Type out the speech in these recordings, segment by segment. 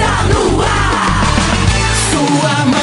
está no ar. Sua manhã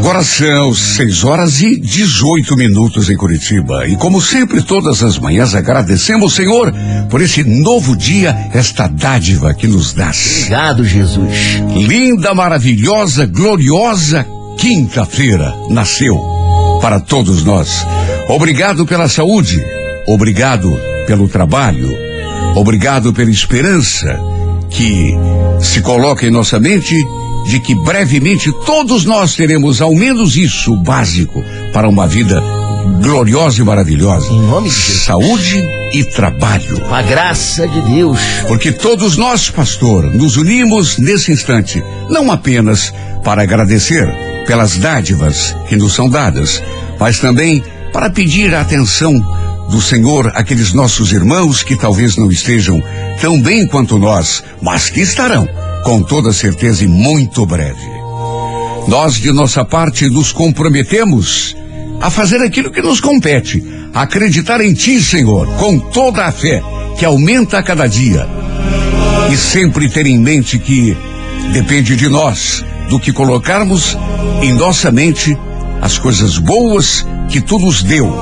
Agora são 6 horas e 18 minutos em Curitiba. E como sempre, todas as manhãs agradecemos, Senhor, por esse novo dia, esta dádiva que nos dá. Obrigado, Jesus. Linda, maravilhosa, gloriosa quinta-feira nasceu para todos nós. Obrigado pela saúde, obrigado pelo trabalho, obrigado pela esperança que se coloca em nossa mente de que brevemente todos nós teremos ao menos isso básico para uma vida gloriosa e maravilhosa. Em nome de Jesus. Saúde e trabalho. Com a graça de Deus. Porque todos nós, pastor, nos unimos nesse instante, não apenas para agradecer pelas dádivas que nos são dadas, mas também para pedir a atenção do Senhor àqueles nossos irmãos que talvez não estejam tão bem quanto nós, mas que estarão, com toda certeza e muito breve. Nós, de nossa parte, nos comprometemos a fazer aquilo que nos compete, acreditar em Ti, Senhor, com toda a fé que aumenta a cada dia. E sempre ter em mente que depende de nós, do que colocarmos em nossa mente as coisas boas que tu nos deu,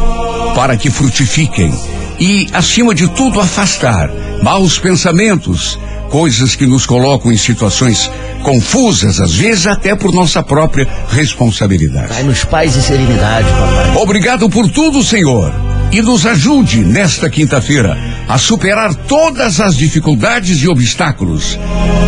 para que frutifiquem. E, acima de tudo, afastar maus pensamentos, coisas que nos colocam em situações confusas, às vezes até por nossa própria responsabilidade. Pai nos pais e serenidade, papai. Obrigado por tudo, Senhor. E nos ajude nesta quinta-feira a superar todas as dificuldades e obstáculos.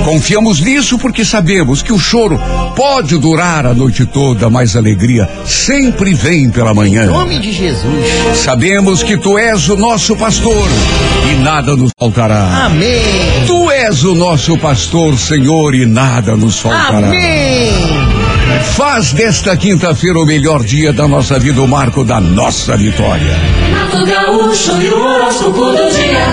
Confiamos nisso porque sabemos que o choro pode durar a noite toda, mas a alegria sempre vem pela Em manhã. nome de Jesus. Sabemos que tu és o nosso pastor e nada nos faltará. Amém. Tu és o nosso pastor, Senhor, e nada nos faltará. Amém. Faz desta quinta-feira o melhor dia da nossa vida, o marco da nossa vitória. Renato Gaúcho e o horóscopo do dia.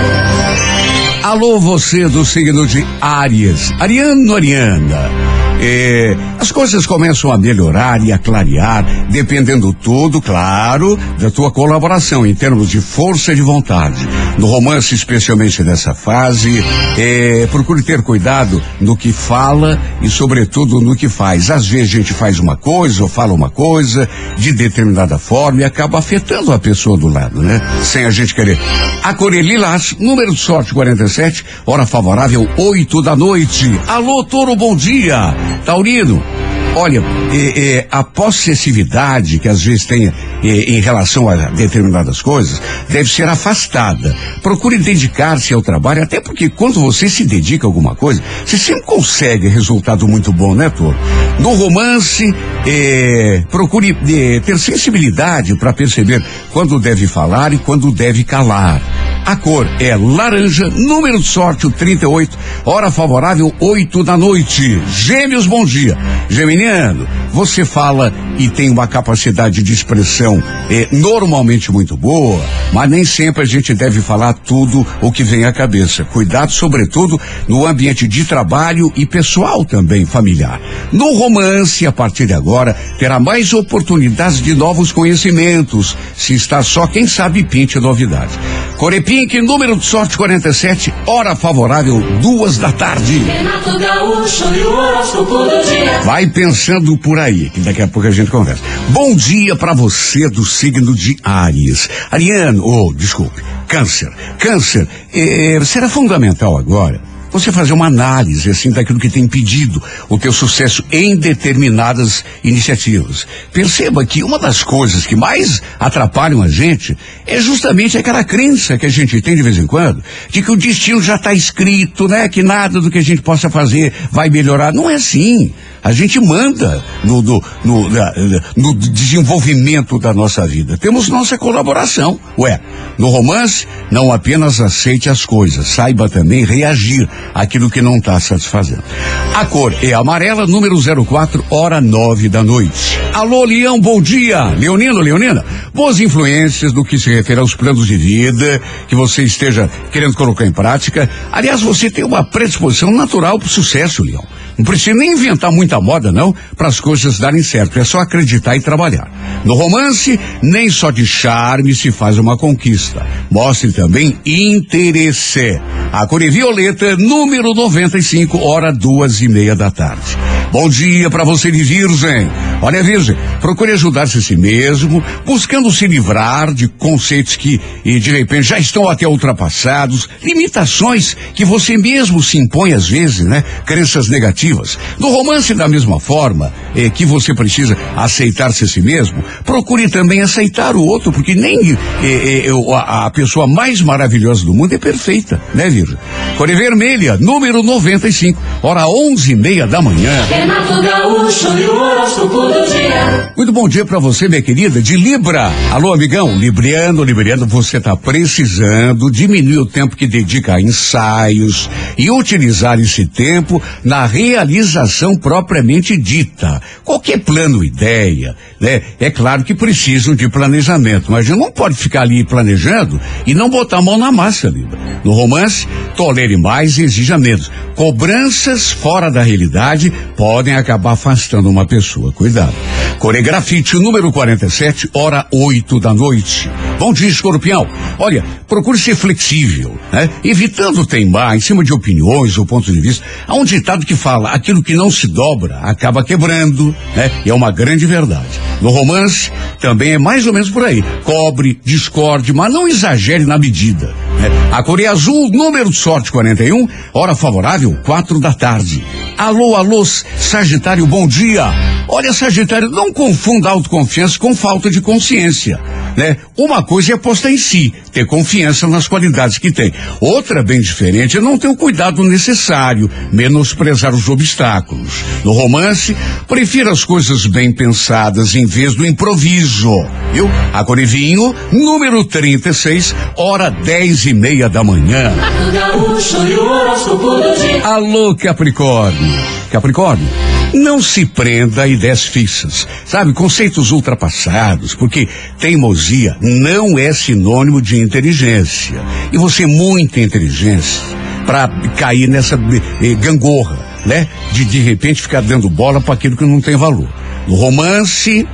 Alô, você do signo de Áries. Ariano, Ariana. É, as coisas começam a melhorar e a clarear, dependendo tudo, claro, da tua colaboração em termos de força de vontade. No romance, especialmente nessa fase, é, procure ter cuidado no que fala e, sobretudo, no que faz. Às vezes a gente faz uma coisa ou fala uma coisa de determinada forma e acaba afetando a pessoa do lado, né? Sem a gente querer. A Corelilás, número de sorte 47, hora favorável 8 da noite. Alô, Toro, bom dia. Taurino, olha, é, é, a possessividade que às vezes tem é, em relação a determinadas coisas deve ser afastada. Procure dedicar-se ao trabalho, até porque quando você se dedica a alguma coisa, você sempre consegue resultado muito bom, né, Toro? No romance, procure ter sensibilidade para perceber quando deve falar e quando deve calar. A cor é laranja, número de sorte o 38, hora favorável 8 da noite. Gêmeos, bom dia. Geminiano, você fala e tem uma capacidade de expressão eh, normalmente muito boa, mas nem sempre a gente deve falar tudo o que vem à cabeça. Cuidado, sobretudo, no ambiente de trabalho e pessoal também, familiar. No romance, a partir de agora, terá mais oportunidades de novos conhecimentos. Se está só, quem sabe pinte novidades. Corepink, número de sorte 47, hora favorável, duas da tarde. Renato Gaúcho e o horóscopo do dia. Vai pensando por aí, que daqui a pouco a gente conversa. Bom dia pra você do signo de Ares. Ariano, oh, desculpe, câncer. Câncer, eh, será fundamental agora você fazer uma análise assim daquilo que tem impedido o teu sucesso em determinadas iniciativas. Perceba que uma das coisas que mais atrapalham a gente é justamente aquela crença que a gente tem de vez em quando, de que o destino já está escrito, né? Que nada do que a gente possa fazer vai melhorar. Não é assim. A gente manda no, no, no, no desenvolvimento da nossa vida. Temos nossa colaboração. Ué, no romance, não apenas aceite as coisas, saiba também reagir aquilo que não está satisfazendo. A cor é amarela, número 04, hora nove da noite. Alô, Leão, bom dia. Leonino, Leonina, boas influências no que se refere aos planos de vida que você esteja querendo colocar em prática. Aliás, você tem uma predisposição natural para o sucesso, Leão. Não precisa nem inventar muita moda, não, para as coisas darem certo. É só acreditar e trabalhar. No romance, nem só de charme se faz uma conquista. Mostre também interesse. A cor violeta, número 95, hora duas e meia da tarde. Bom dia para você de Virgem. Olha, Virgem, procure ajudar-se a si mesmo, buscando se livrar de conceitos que, de repente, já estão até ultrapassados, limitações que você mesmo se impõe às vezes, né? Crenças negativas. No romance, da mesma forma eh, que você precisa aceitar-se a si mesmo, procure também aceitar o outro, porque nem eh, eh, a, a pessoa mais maravilhosa do mundo é perfeita, né, Virgem? Cor é vermelha, número 95, hora onze e meia da manhã. Renato Gaúcho e o horóscopo do dia. Muito bom dia para você, minha querida, de Libra. Alô, amigão, Libriano, Libriano, você tá precisando diminuir o tempo que dedica a ensaios e utilizar esse tempo na realização propriamente dita. Qualquer plano, ideia, né? É claro que precisam de planejamento, mas não pode ficar ali planejando e não botar a mão na massa, Libra. No romance, tolere mais e exija menos. Cobranças fora da realidade podem acabar afastando uma pessoa. Cuidado. Coregrafite número 47, hora 8 da noite. Bom dia, escorpião. Olha, procure ser flexível, né? Evitando teimar em cima de opiniões ou pontos de vista. Há um ditado que fala, aquilo que não se dobra acaba quebrando, né? E é uma grande verdade. No romance, também é mais ou menos por aí. Cobre, discorde, mas não exagere na medida. Né? A cor é azul, número de sorte 41, hora favorável, quatro da tarde. Alô, alô, Sagitário, bom dia. Olha, Sagitário, não confunda autoconfiança com falta de consciência. Né? Uma coisa é apostar em si, ter confiança nas qualidades que tem. Outra, bem diferente, é não ter o cuidado necessário, menosprezar os obstáculos. No romance, prefira as coisas bem pensadas em vez do improviso. Viu? Agora, vinho, número 36, hora dez e meia da manhã. Alô, Capricórnio. Capricórnio, não se prenda a ideias fixas, sabe? Conceitos ultrapassados, porque teimosia não é sinônimo de inteligência. E você, muita inteligência, para cair nessa eh, gangorra, né? De de repente ficar dando bola para aquilo que não tem valor. No romance,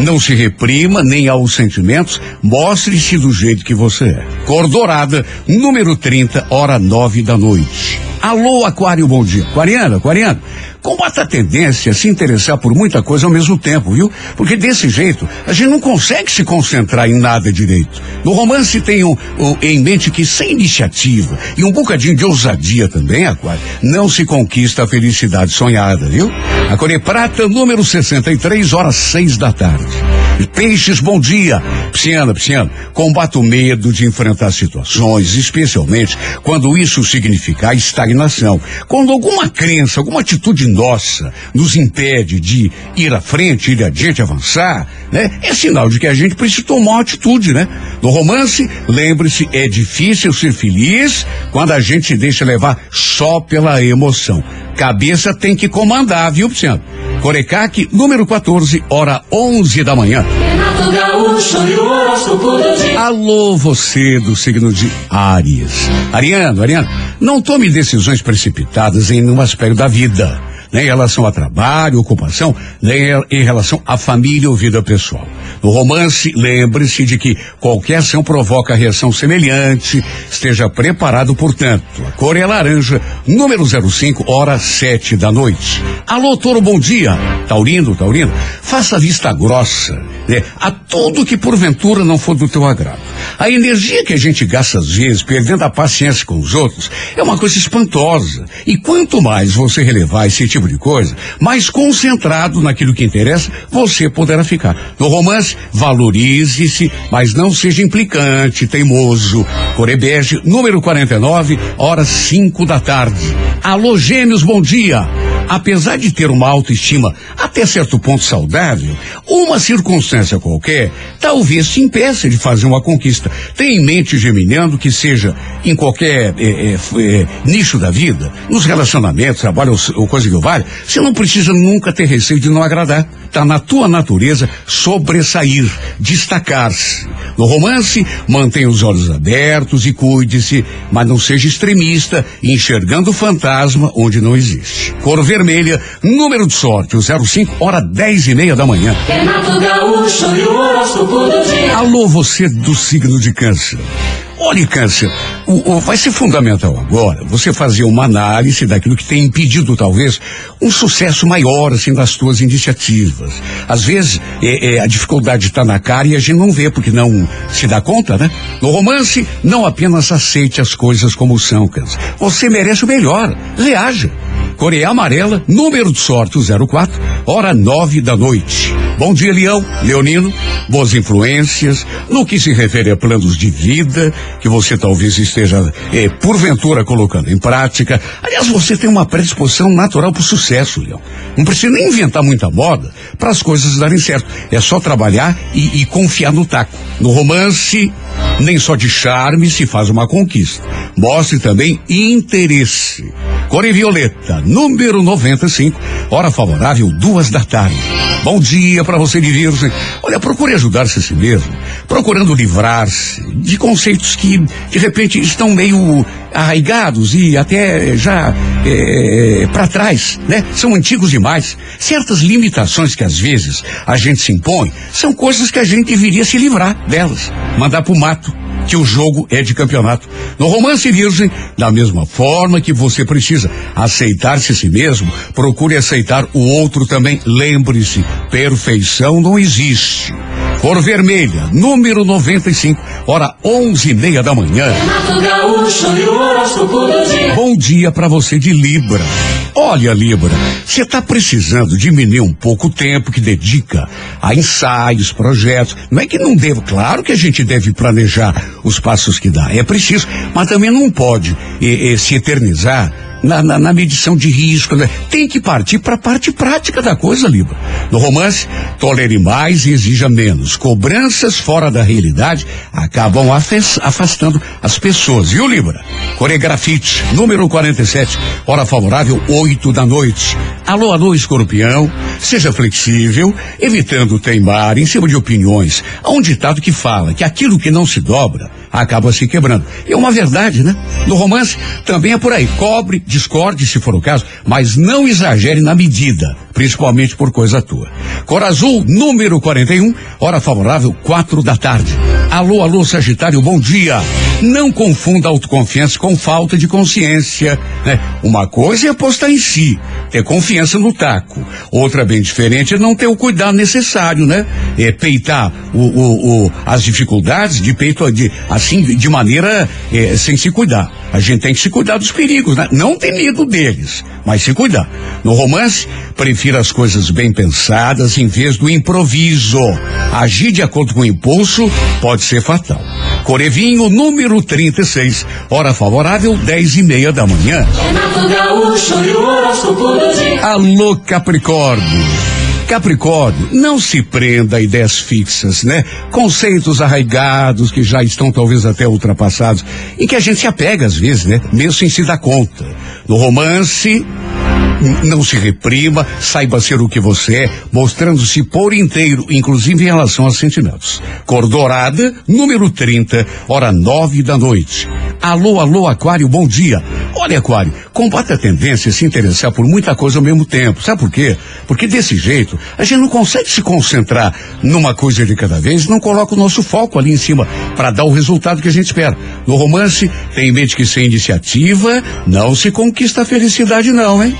não se reprima nem aos sentimentos, mostre-se do jeito que você é. Cor dourada, número 30, hora nove da noite. Alô, Aquário, bom dia. Aquariano, Aquariano, combata a tendência a se interessar por muita coisa ao mesmo tempo, viu? Porque desse jeito, a gente não consegue se concentrar em nada direito. No romance tem um, um, em mente que sem iniciativa e um bocadinho de ousadia também, Aquário, não se conquista a felicidade sonhada, viu? A Prata, número 63, horas seis da tarde. Peixes, bom dia. Pisciana, Pisciana, combata o medo de enfrentar situações, especialmente quando isso significar estagnação. Quando alguma crença, alguma atitude nossa nos impede de ir à frente, ir adiante, avançar, né? É sinal de que a gente precisa tomar uma atitude, né? No romance, lembre-se, é difícil ser feliz quando a gente se deixa levar só pela emoção. Cabeça tem que comandar, viu, Pisciana? Corecaque, número 14, hora 11 da manhã. Alô, você do signo de Áries. Ariano, Ariano, não tome decisões precipitadas em nenhum aspecto da vida. Nem em relação a trabalho, ocupação, nem em relação à família ou vida pessoal. No romance, lembre-se de que qualquer ação provoca reação semelhante. Esteja preparado, portanto. A cor é laranja, número 05, hora sete da noite. Alô, Toro, bom dia. Taurino, Taurino, faça vista grossa né, a tudo que porventura não for do teu agrado. A energia que a gente gasta às vezes, perdendo a paciência com os outros, é uma coisa espantosa. E quanto mais você relevar esse tipo de coisa, mais concentrado naquilo que interessa, você poderá ficar. No romance, valorize-se, mas não seja implicante, teimoso. Corebege, número 49, horas 5 da tarde. Alô, gêmeos, bom dia. Apesar de ter uma autoestima até certo ponto saudável, uma circunstância qualquer talvez te impeça de fazer uma conquista. Tem em mente, Geminiano, que seja em qualquer eh, eh, eh, nicho da vida, nos relacionamentos, trabalho ou, coisa que vale, você não precisa nunca ter receio de não agradar. Tá na tua natureza sobressair, destacar-se. No romance, mantenha os olhos abertos e cuide-se, mas não seja extremista, enxergando o fantasma onde não existe. Vermelha, número de sorte, o 05, hora 10 e meia da manhã. Renato Gaúcho e o horóscopo do dia. Alô, você do signo de câncer. Olha, câncer, o, o- vai ser fundamental agora você fazer uma análise daquilo que tem impedido, talvez, um sucesso maior, assim, das tuas iniciativas. Às vezes, é, é, a dificuldade está na cara e a gente não vê, porque não se dá conta, né? No romance, não apenas aceite as coisas como são, câncer. Você merece o melhor. Reaja. Coreia Amarela, número de sorte, o 04, hora nove da noite. Bom dia, Leão, Leonino, boas influências, no que se refere a planos de vida, que você talvez esteja, eh, porventura, colocando em prática. Aliás, você tem uma predisposição natural para o sucesso, Leão. Não precisa nem inventar muita moda para as coisas darem certo. É só trabalhar e, e confiar no taco. No romance, nem só de charme se faz uma conquista. Mostre também interesse. Cor em violeta, número 95, hora favorável, duas da tarde. Bom dia para você de virgem. Olha, procure ajudar-se a si mesmo, procurando livrar-se de conceitos que, de repente, estão meio arraigados e até já para trás, né? São antigos demais. Certas limitações que às vezes a gente se impõe são coisas que a gente deveria se livrar delas, mandar pro mato que o jogo é de campeonato. No romance virgem, da mesma forma que você precisa aceitar-se a si mesmo, procure aceitar o outro também. Lembre-se, perfeição não existe. Cor vermelha, número 95, hora onze e meia da manhã. E. Bom dia para você de Libra. Olha, Libra, você está precisando diminuir um pouco o tempo que dedica a ensaios, projetos. Não é que não deva, claro que a gente deve planejar os passos que dá, é preciso, mas também não pode eh, eh, se eternizar na, na, na medição de risco. Né? Tem que partir para a parte prática da coisa, Libra. No romance, tolere mais e exija menos. Cobranças fora da realidade acabam afastando as pessoas. Viu, Libra? Coregrafite, número 47, hora favorável, 8 da noite. Alô, alô, escorpião. Seja flexível, evitando teimar em cima de opiniões. Há um ditado que fala que aquilo que não se dobra acaba se quebrando. É uma verdade, né? No romance também é por aí. Cobre, discorde se for o caso, mas não exagere na medida, principalmente por coisa tua. Cor azul, número 41, hora favorável, quatro da tarde. Alô, alô, Sagitário, bom dia. Não confunda autoconfiança com falta de consciência, né? Uma coisa é apostar em si, ter confiança no taco. Outra bem diferente é não ter o cuidado necessário, né? É peitar o, o- o- as dificuldades de peito de, assim, de maneira eh, sem se cuidar. A gente tem que se cuidar dos perigos, né? Não ter medo deles, mas se cuidar. No romance, prefira as coisas bem pensadas em vez do improviso. Agir de acordo com o impulso pode ser fatal. Corevinho, número 36, hora favorável, 10 e meia da manhã. Renato Gaúcho e o horóscopo do dia. Alô, Capricórnio. Capricórnio, não se prenda a ideias fixas, né? Conceitos arraigados que já estão talvez até ultrapassados, em que a gente se apega às vezes, né? Mesmo sem se dar conta. No romance, não se reprima, saiba ser o que você é, mostrando-se por inteiro, inclusive em relação aos sentimentos. Cor dourada, número 30, hora nove da noite. Alô, alô, Aquário, bom dia. Olha, Aquário, combate a tendência a se interessar por muita coisa ao mesmo tempo. Sabe por quê? Porque desse jeito, a gente não consegue se concentrar numa coisa de cada vez, não coloca o nosso foco ali em cima para dar o resultado que a gente espera. No romance, tem em mente que sem iniciativa não se conquista a felicidade, não, hein?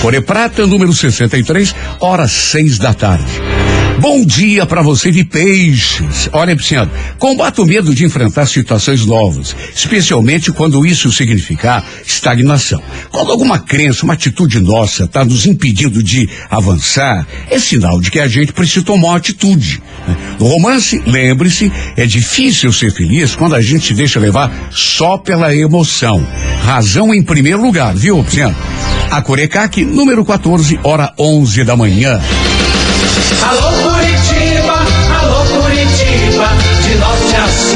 Core Prata, número 63, hora seis da tarde. Bom dia para você de peixes. Olha, Pisciano, combata o medo de enfrentar situações novas, especialmente quando isso significar estagnação. Quando alguma crença, uma atitude nossa está nos impedindo de avançar, é sinal de que a gente precisa tomar uma atitude. né? No romance, lembre-se, é difícil ser feliz quando a gente se deixa levar só pela emoção. Razão em primeiro lugar, viu, Pisciano? A Corecac, número 14, hora 11 da manhã. Alô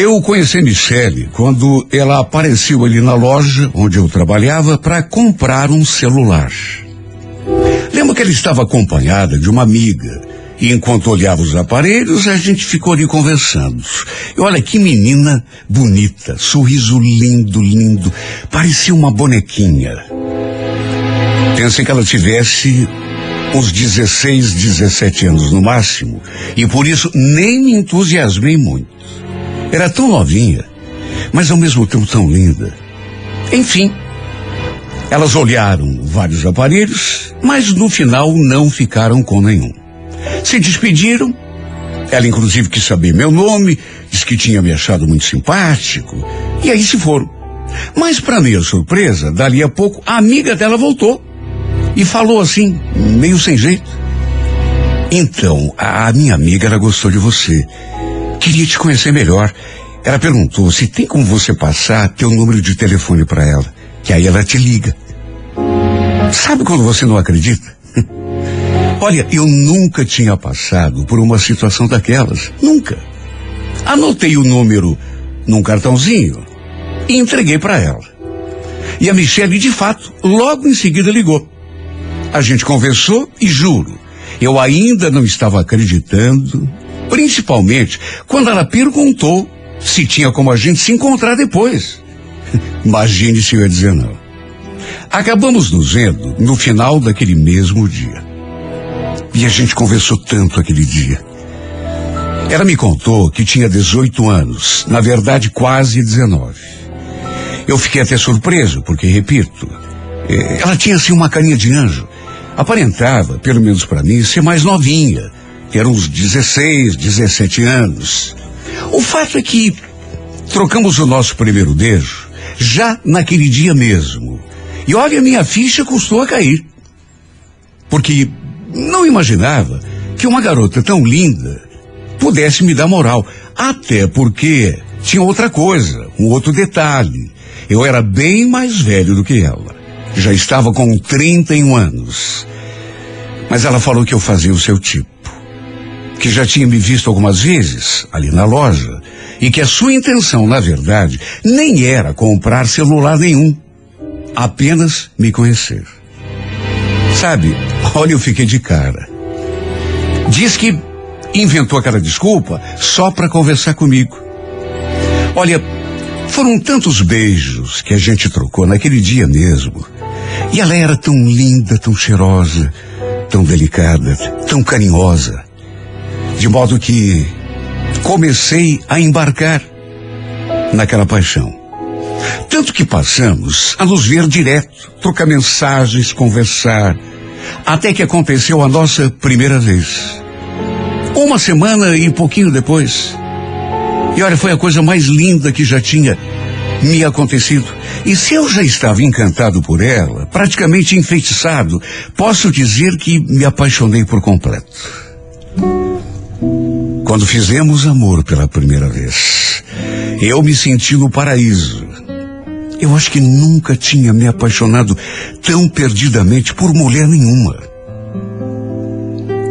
Eu conheci Michele quando ela apareceu ali na loja onde eu trabalhava para comprar um celular. Lembro que ela estava acompanhada de uma amiga. E enquanto olhava os aparelhos, a gente ficou ali conversando. E olha que menina bonita, sorriso lindo, lindo. Parecia uma bonequinha. Pensei que ela tivesse uns 16, 17 anos no máximo. E por isso nem me entusiasmei muito. Era tão novinha, mas ao mesmo tempo tão linda. Enfim, elas olharam vários aparelhos, mas no final não ficaram com nenhum. Se despediram. Ela, inclusive, quis saber meu nome, disse que tinha me achado muito simpático. E aí se foram. Mas, para minha surpresa, dali a pouco, a amiga dela voltou. E falou assim, meio sem jeito. Então, a, minha amiga, ela gostou de você. Queria te conhecer melhor. Ela perguntou se tem como você passar teu número de telefone para ela, que aí ela te liga. Sabe quando você não acredita? Olha, eu nunca tinha passado por uma situação daquelas. Nunca. Anotei o número num cartãozinho e entreguei para ela. E a Michelle, de fato, logo em seguida ligou. A gente conversou e juro, eu ainda não estava acreditando, principalmente quando ela perguntou se tinha como a gente se encontrar depois. Imagine se eu ia dizer não. Acabamos nos vendo no final daquele mesmo dia. E a gente conversou tanto aquele dia. Ela me contou que tinha 18 anos, na verdade quase 19. Eu fiquei até surpreso, porque, repito, eh, ela tinha assim uma carinha de anjo. Aparentava, pelo menos para mim, ser mais novinha, que era uns 16, 17 anos. O fato é que trocamos o nosso primeiro beijo já naquele dia mesmo. E olha, minha ficha custou a cair. Porque não imaginava que uma garota tão linda pudesse me dar moral. Até porque tinha outra coisa, um outro detalhe. Eu era bem mais velho do que ela. Já estava com 31 anos. Mas ela falou que eu fazia o seu tipo. Que já tinha me visto algumas vezes ali na loja. E que a sua intenção, na verdade, nem era comprar celular nenhum. Apenas me conhecer. Sabe, olha, eu fiquei de cara. Diz que inventou aquela desculpa só para conversar comigo. Olha, foram tantos beijos que a gente trocou naquele dia mesmo. E ela era tão linda, tão cheirosa, tão delicada, tão carinhosa. De modo que comecei a embarcar naquela paixão. Tanto que passamos a nos ver direto, trocar mensagens, conversar, até que aconteceu a nossa primeira vez. Uma semana e pouquinho depois. E olha, foi a coisa mais linda que já tinha me acontecido. E se eu já estava encantado por ela, praticamente enfeitiçado, posso dizer que me apaixonei por completo. Quando fizemos amor pela primeira vez, eu me senti no paraíso. Eu acho que nunca tinha me apaixonado tão perdidamente por mulher nenhuma.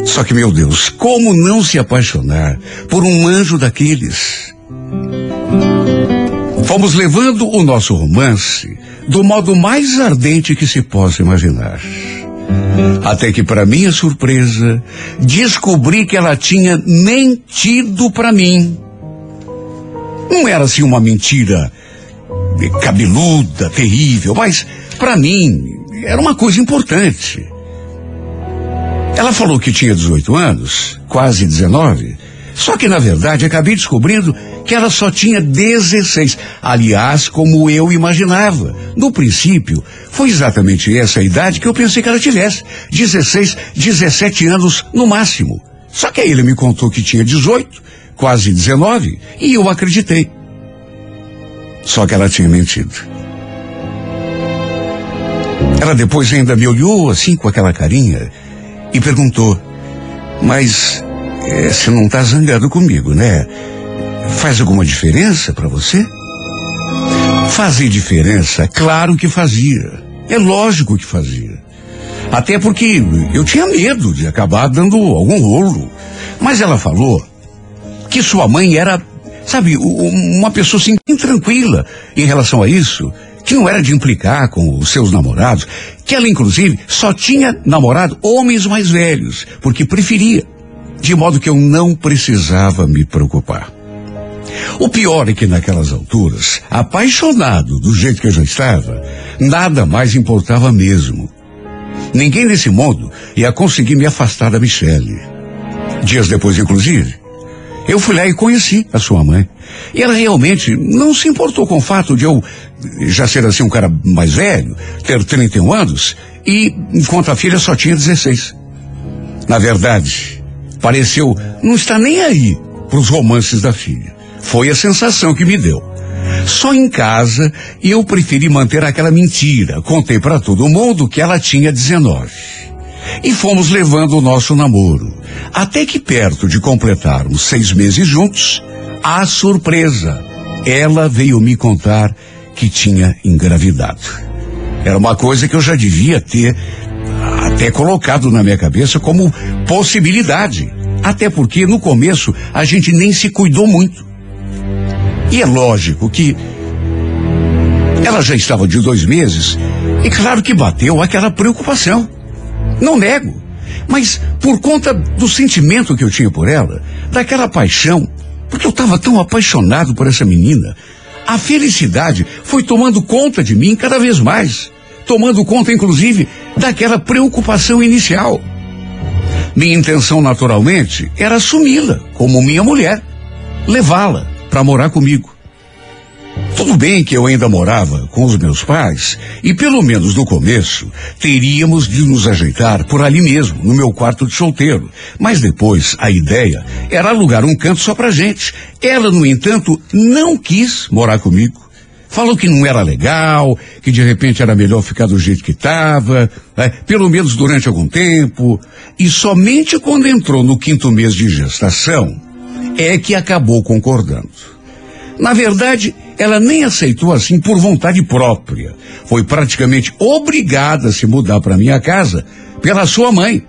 Só que, meu Deus, como não se apaixonar por um anjo daqueles? Fomos levando o nosso romance do modo mais ardente que se possa imaginar. Até que, para minha surpresa, descobri que ela tinha mentido para mim. Não era assim uma mentira cabeluda, terrível, mas para mim era uma coisa importante. Ela falou que tinha 18 anos, quase 19, só que na verdade acabei descobrindo que ela só tinha 16. Aliás, como eu imaginava. No princípio, foi exatamente essa a idade que eu pensei que ela tivesse. 16, 17 anos no máximo. Só que aí ele me contou que tinha 18, quase 19, e eu acreditei. Só que ela tinha mentido. Ela depois ainda me olhou assim com aquela carinha e perguntou: Mas é, você não está zangado comigo, né? Faz alguma diferença para você? Fazer diferença, claro que fazia. É lógico que fazia. Até porque eu tinha medo de acabar dando algum rolo. Mas ela falou que sua mãe era, sabe, uma pessoa assim, tranquila em relação a isso, que não era de implicar com os seus namorados, que ela inclusive só tinha namorado homens mais velhos, porque preferia, de modo que eu não precisava me preocupar. O pior é que naquelas alturas, apaixonado do jeito que eu já estava, nada mais importava mesmo. Ninguém nesse mundo ia conseguir me afastar da Michelle. Dias depois, inclusive, eu fui lá e conheci a sua mãe. E ela realmente não se importou com o fato de eu já ser assim um cara mais velho, ter 31 anos, e enquanto a filha só tinha 16. Na verdade, pareceu não estar nem aí para os romances da filha. Foi a sensação que me deu. Só em casa eu preferi manter aquela mentira. Contei para todo mundo que ela tinha 19. E fomos levando o nosso namoro. Até que perto de completarmos seis meses juntos, a surpresa. Ela veio me contar que tinha engravidado. Era uma coisa que eu já devia ter até colocado na minha cabeça como possibilidade. Até porque no começo a gente nem se cuidou muito. E é lógico que ela já estava de dois meses e claro que bateu aquela preocupação. Não nego. Mas por conta do sentimento que eu tinha por ela, daquela paixão, porque eu estava tão apaixonado por essa menina, a felicidade foi tomando conta de mim cada vez mais, tomando conta inclusive daquela preocupação inicial. Minha intenção, naturalmente, era assumi-la como minha mulher, levá-la para morar comigo. Tudo bem que eu ainda morava com os meus pais e pelo menos no começo teríamos de nos ajeitar por ali mesmo, no meu quarto de solteiro. Mas depois a ideia era alugar um canto só pra gente. Ela, no entanto, não quis morar comigo. Falou que não era legal, que de repente era melhor ficar do jeito que estava, né, pelo menos durante algum tempo. E somente quando entrou no quinto mês de gestação é que acabou concordando. Na verdade, ela nem aceitou assim por vontade própria. Foi praticamente obrigada a se mudar para minha casa pela sua mãe.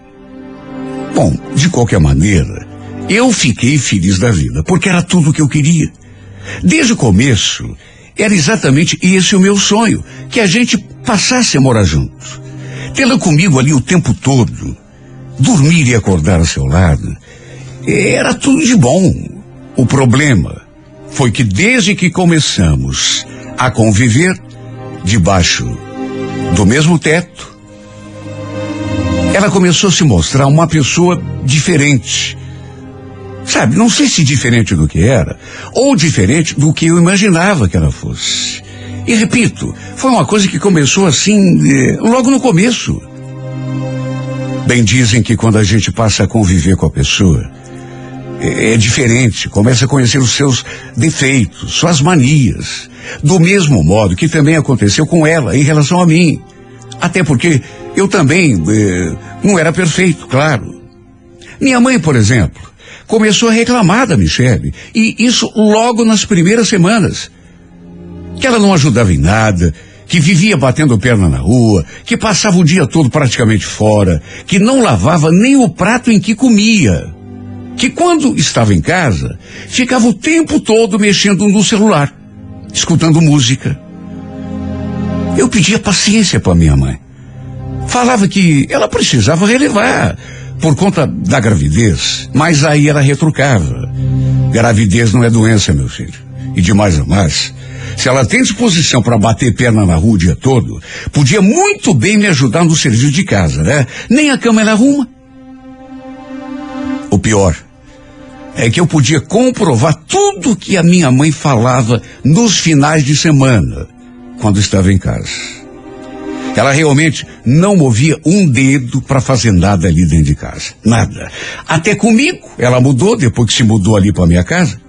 Bom, de qualquer maneira, eu fiquei feliz da vida, porque era tudo o que eu queria. Desde o começo, era exatamente esse o meu sonho, que a gente passasse a morar juntos. Tê-la comigo ali o tempo todo, dormir e acordar ao seu lado, era tudo de bom. O problema foi que desde que começamos a conviver debaixo do mesmo teto, ela começou a se mostrar uma pessoa diferente. Sabe, não sei se diferente do que era, ou diferente do que eu imaginava que ela fosse. E repito, foi uma coisa que começou assim, eh, logo no começo. Bem dizem que quando a gente passa a conviver com a pessoa, é, é diferente, começa a conhecer os seus defeitos, suas manias. Do mesmo modo que também aconteceu com ela em relação a mim. Até porque eu também eh, não era perfeito, claro. Minha mãe, por exemplo, começou a reclamar da Michelle, e isso logo nas primeiras semanas. Que ela não ajudava em nada, que vivia batendo perna na rua, que passava o dia todo praticamente fora, que não lavava nem o prato em que comia que quando estava em casa, ficava o tempo todo mexendo no celular. escutando música. Eu pedia paciência para minha mãe. Falava que ela precisava relevar por conta da gravidez, mas aí ela retrucava. Gravidez não é doença, meu filho. E de mais a mais, se ela tem disposição para bater perna na rua o dia todo, podia muito bem me ajudar no serviço de casa, né? Nem a cama ela arruma. O pior é que eu podia comprovar tudo que a minha mãe falava nos finais de semana, quando estava em casa. Ela realmente não movia um dedo para fazer nada ali dentro de casa. Nada. Até comigo, ela mudou depois que se mudou ali para minha casa.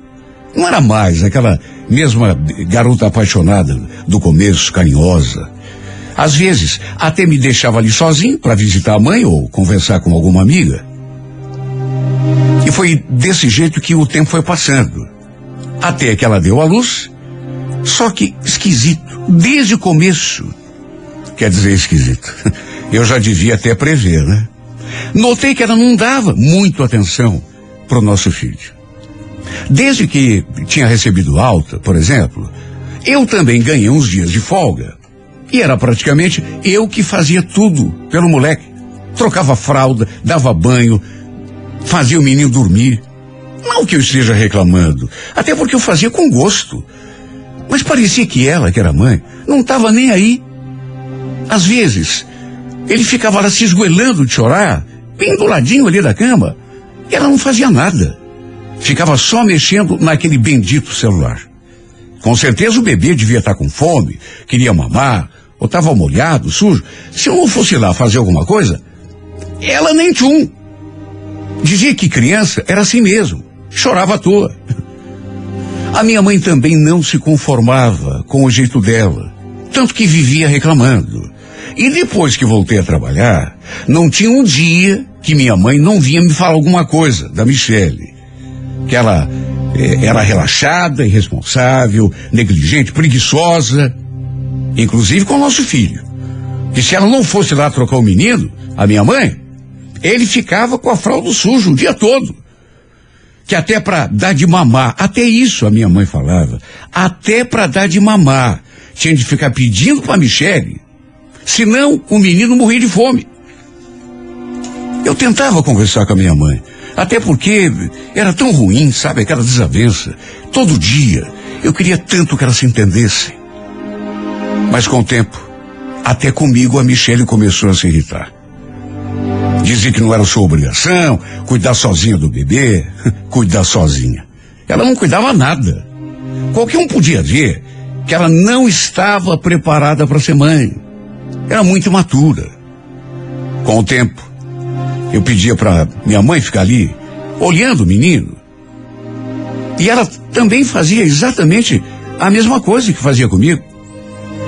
Não era mais aquela mesma garota apaixonada do começo, carinhosa. Às vezes, até me deixava ali sozinho para visitar a mãe ou conversar com alguma amiga. E foi desse jeito que o tempo foi passando. Até que ela deu à luz. Só que esquisito, desde o começo. Quer dizer, esquisito. Eu já devia até prever, né? Notei que ela não dava muito atenção para o nosso filho. Desde que tinha recebido alta, por exemplo, eu também ganhei uns dias de folga. E era praticamente eu que fazia tudo pelo moleque. Trocava fralda, dava banho, fazia o menino dormir. Não que eu esteja reclamando, até porque eu fazia com gosto. Mas parecia que ela, que era mãe, não estava nem aí. Às vezes, ele ficava lá se esgoelando de chorar, penduladinho ali da cama, e ela não fazia nada. Ficava só mexendo naquele bendito celular. Com certeza o bebê devia estar com fome, queria mamar, ou estava molhado, sujo. Se eu não fosse lá fazer alguma coisa, ela nem tchum. Dizia que criança era assim mesmo, chorava à toa. A minha mãe também não se conformava com o jeito dela, tanto que vivia reclamando. E depois que voltei a trabalhar, não tinha um dia que minha mãe não vinha me falar alguma coisa da Michele. Que ela eh, era relaxada, irresponsável, negligente, preguiçosa, inclusive com o nosso filho. Que se ela não fosse lá trocar o menino, a minha mãe, ele ficava com a fralda suja o dia todo. Que até para dar de mamar, até isso a minha mãe falava, até para dar de mamar, tinha de ficar pedindo para Michele Senão, o menino morria de fome. Eu tentava conversar com a minha mãe, até porque era tão ruim, sabe, aquela desavença. Todo dia, eu queria tanto que ela se entendesse. Mas com o tempo, até comigo a Michele começou a se irritar. Dizia que não era sua obrigação cuidar sozinha do bebê, cuidar sozinha. Ela não cuidava nada. Qualquer um podia ver que ela não estava preparada para ser mãe. Era muito imatura. Com o tempo, eu pedia para minha mãe ficar ali, olhando o menino. E ela também fazia exatamente a mesma coisa que fazia comigo.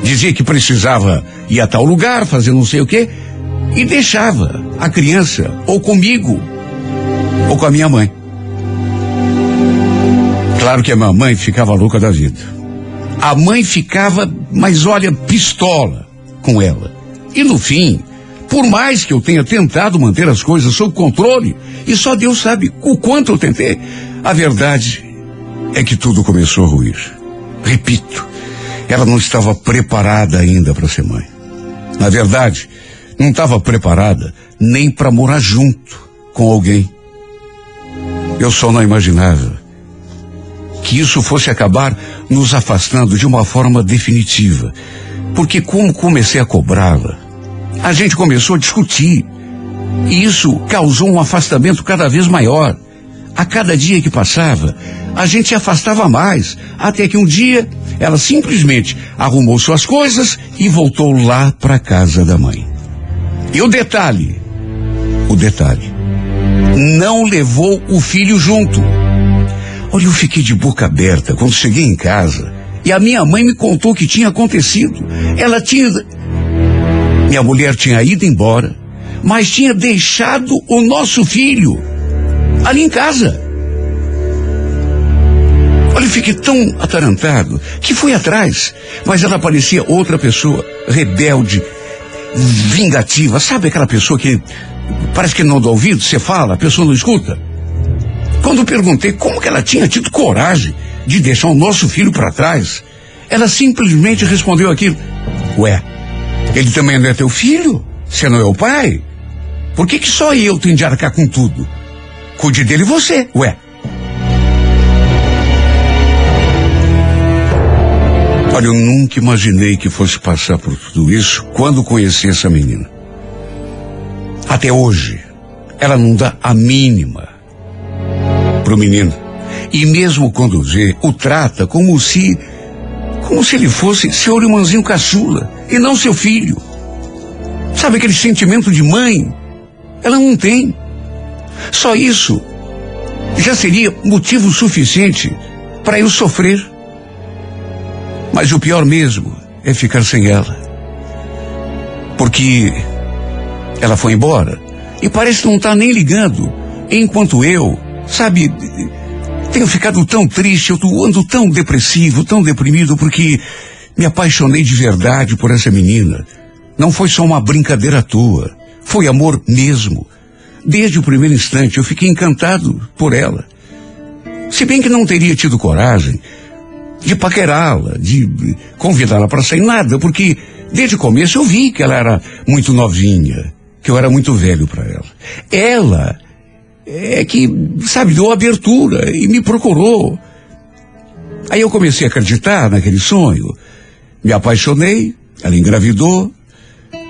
Dizia que precisava ir a tal lugar, fazer não sei o quê, e deixava a criança ou comigo ou com a minha mãe. Claro que a minha mãe ficava louca da vida. A mãe ficava, mas olha, pistola com ela. E no fim, por mais que eu tenha tentado manter as coisas sob controle, e só Deus sabe o quanto eu tentei, a verdade é que tudo começou a ruir. Repito, ela não estava preparada ainda para ser mãe. Na verdade, não estava preparada nem para morar junto com alguém. Eu só não imaginava que isso fosse acabar nos afastando de uma forma definitiva. Porque como comecei a cobrá-la, a gente começou a discutir. E isso causou um afastamento cada vez maior. A cada dia que passava, a gente se afastava mais, até que um dia ela simplesmente arrumou suas coisas e voltou lá para casa da mãe. E o detalhe, o detalhe, não levou o filho junto. Olha, eu fiquei de boca aberta quando cheguei em casa e a minha mãe me contou o que tinha acontecido. Ela tinha. Minha mulher tinha ido embora, mas tinha deixado o nosso filho ali em casa. Olha, eu fiquei tão atarantado que fui atrás, mas ela parecia outra pessoa, rebelde, vingativa. Sabe aquela pessoa que parece que não dá ouvido, você fala, a pessoa não escuta? Quando perguntei como que ela tinha tido coragem de deixar o nosso filho para trás, Ela simplesmente respondeu aquilo. Ué, ele também não é teu filho? Você não é o pai? Por que, que só eu tenho de arcar com tudo? Cuide dele você, ué. Olha, eu nunca imaginei que fosse passar por tudo isso quando conheci essa menina. Até hoje, ela não dá a mínima pro menino. E mesmo quando vê, o trata como se como se ele fosse seu irmãozinho caçula e não seu filho. Sabe aquele sentimento de mãe? Ela não tem. Só isso já seria motivo suficiente para eu sofrer. Mas o pior mesmo é ficar sem ela. Porque ela foi embora e parece não estar tá nem ligando. Enquanto eu, sabe, tenho ficado tão triste, eu ando tão depressivo, tão deprimido, porque me apaixonei de verdade por essa menina. Não foi só uma brincadeira à toa. Foi amor mesmo. Desde o primeiro instante eu fiquei encantado por ela. Se bem que não teria tido coragem de paquerá-la, de convidá-la para sair, nada, porque desde o começo eu vi que ela era muito novinha, que eu era muito velho para ela. Ela é que, sabe, deu abertura e me procurou. Aí eu comecei a acreditar naquele sonho. Me apaixonei, ela engravidou,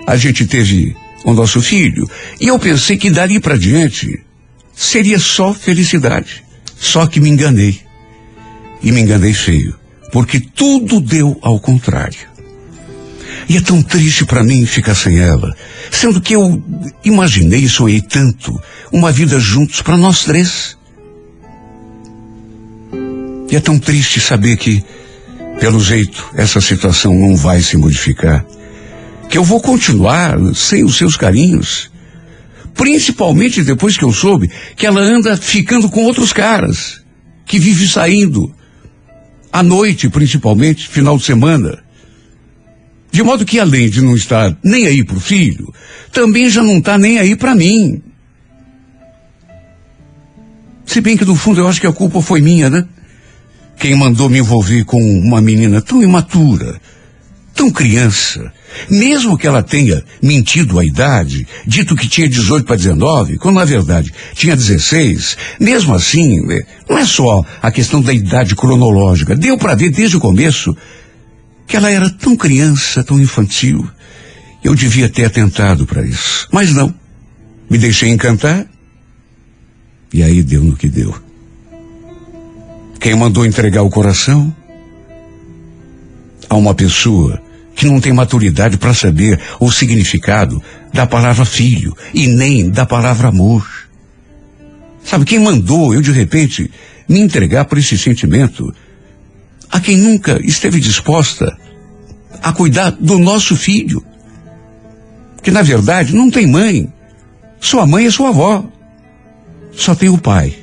a gente teve o nosso filho, e eu pensei que dali para diante seria só felicidade. Só que me enganei. E me enganei feio, porque tudo deu ao contrário. E é tão triste para mim ficar sem ela, sendo que eu imaginei e sonhei tanto uma vida juntos para nós três. E é tão triste saber que, pelo jeito, essa situação não vai se modificar. Que eu vou continuar sem os seus carinhos. Principalmente depois que eu soube que ela anda ficando com outros caras. Que vive saindo. À noite, principalmente, final de semana. De modo que, além de não estar nem aí pro filho, também já não está nem aí para mim. Se bem que, no fundo, eu acho que a culpa foi minha, né? Quem mandou me envolver com uma menina tão imatura, tão criança, mesmo que ela tenha mentido a idade, dito que tinha 18 para 19, quando na verdade tinha 16, mesmo assim, né, não é só a questão da idade cronológica, deu para ver desde o começo que ela era tão criança, tão infantil. Eu devia ter atentado para isso. Mas não. Me deixei encantar. E aí deu no que deu. Quem mandou entregar o coração a uma pessoa que não tem maturidade para saber o significado da palavra filho e nem da palavra amor. Sabe, quem mandou eu de repente me entregar por esse sentimento a quem nunca esteve disposta a cuidar do nosso filho. Que na verdade não tem mãe. Sua mãe é sua avó. Só tem o pai.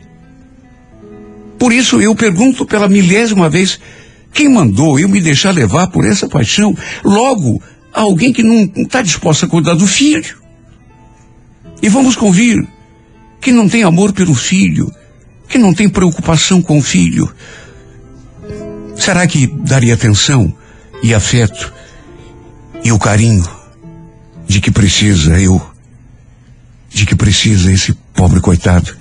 Por isso eu pergunto pela milésima vez, quem mandou eu me deixar levar por essa paixão? Logo, alguém que não está disposto a cuidar do filho. E vamos convir que não tem amor pelo filho, que não tem preocupação com o filho, Será que daria atenção e afeto e o carinho de que precisa eu, de que precisa esse pobre coitado?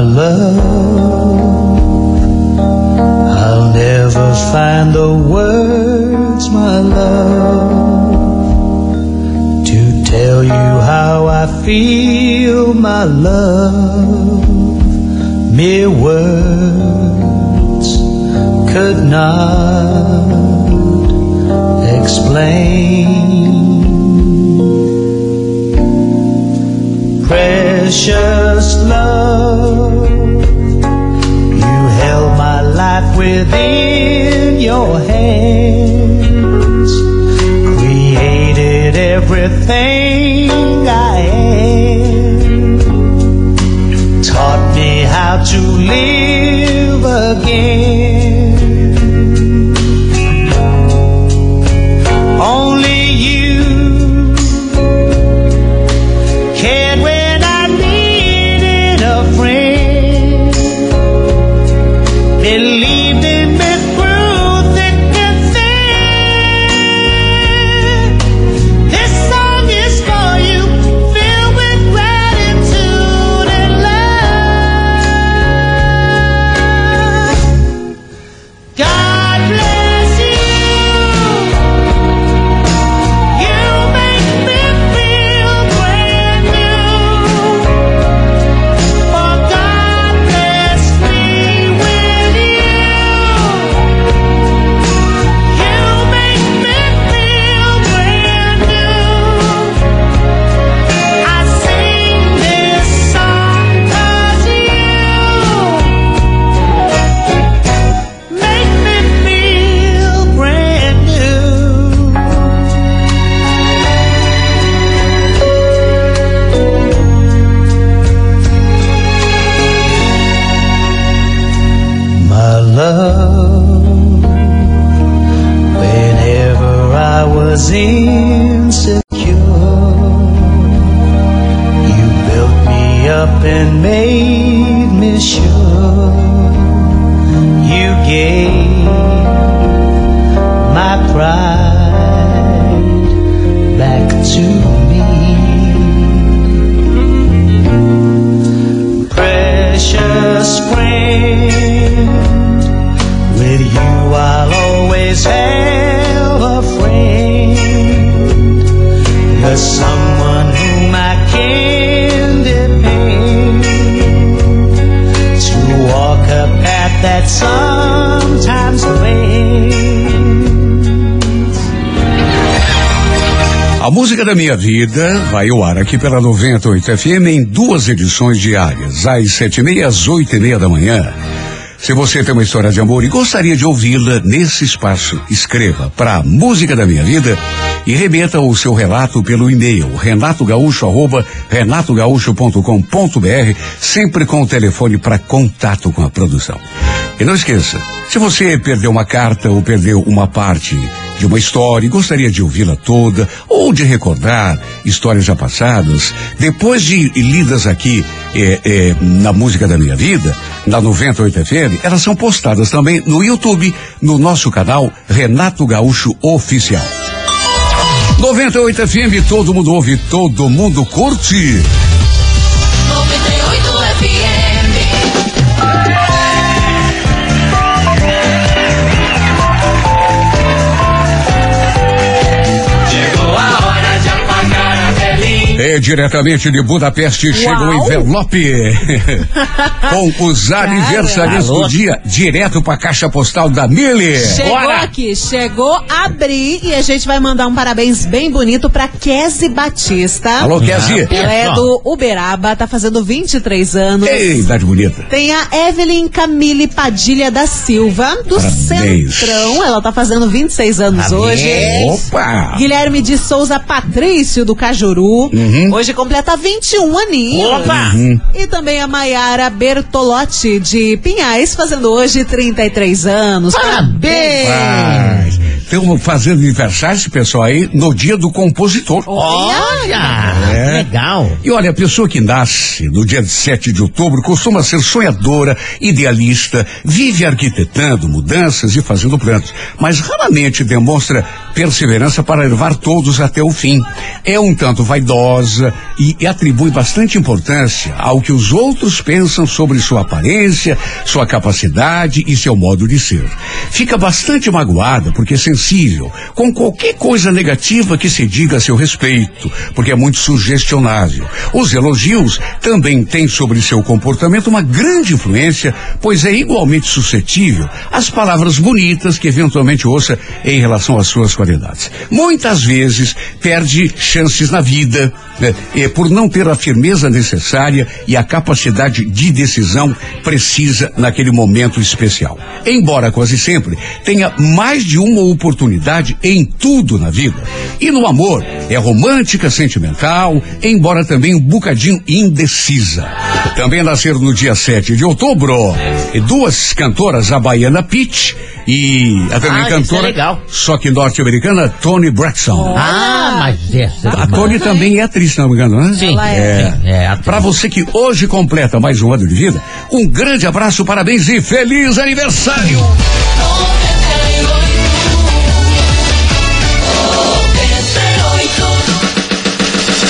My love, I'll never find the words, my love, to tell you how I feel, my love. Mere words could not explain. Precious love, life within your hands, created everything I am, taught me how to live again. Música da minha vida vai ao ar aqui pela 98 FM em duas edições diárias, às sete e meia, às oito e meia da manhã. Se você tem uma história de amor e gostaria de ouvi-la nesse espaço, escreva para Música da Minha Vida e remeta o seu relato pelo e-mail renatogaúcho arroba renatogaúcho.com.br, sempre com o telefone para contato com a produção. E não esqueça, se você perdeu uma carta ou perdeu uma parte de uma história e gostaria de ouvi-la toda ou de recordar histórias já passadas, depois de lidas aqui eh, eh, na música da minha vida, na 98 FM, elas são postadas também no YouTube, no nosso canal Renato Gaúcho Oficial. 98 FM, todo mundo ouve, todo mundo curte. Diretamente de Budapeste chega o envelope com os aniversariantes do dia direto para a caixa postal da Mili. Chegou Bora! aqui, chegou a abrir e a gente vai mandar um parabéns bem bonito pra Kese Batista. Alô, Kesi? Ela é do Uberaba, tá fazendo 23 anos. Ei, idade bonita. Tem a Evelyn Camille Padilha da Silva, do Parabéns. Centrão. Ela tá fazendo 26 anos Parabéns. hoje. Opa! Guilherme de Souza Patrício, do Cajuru. Uhum. Hoje completa 21 aninhos. Opa! E também a Maiara Bertolotti, de Pinhais, fazendo hoje 33 anos. Parabéns! Paz. Estamos fazendo aniversário esse pessoal aí no dia do compositor. Olha! É. Legal! E olha, a pessoa que nasce no dia 7 de outubro costuma ser sonhadora, idealista, vive arquitetando mudanças e fazendo planos, mas raramente demonstra perseverança para levar todos até o fim. É um tanto vaidosa e, e atribui bastante importância ao que os outros pensam sobre sua aparência, sua capacidade e seu modo de ser. Fica bastante magoada porque é com qualquer coisa negativa que se diga a seu respeito, porque é muito sugestionável. Os elogios também têm sobre seu comportamento uma grande influência, pois é igualmente suscetível às palavras bonitas que eventualmente ouça em relação às suas qualidades. Muitas vezes perde chances na vida, né, por não ter a firmeza necessária e a capacidade de decisão precisa naquele momento especial. Embora quase sempre tenha mais de uma oportunidade em tudo na vida. E no amor, é romântica, sentimental, embora também um bocadinho indecisa. Também nasceram no dia 7 de outubro e duas cantoras, a baiana Pitt e a também Ah, é cantora, legal. só que norte-americana, Tony Braxton. Ah, mas essa. A Tony também é atriz, não me engano, né? Sim, Ela é. sim, é. Pra você que hoje completa mais um ano de vida, um grande abraço, parabéns e feliz aniversário!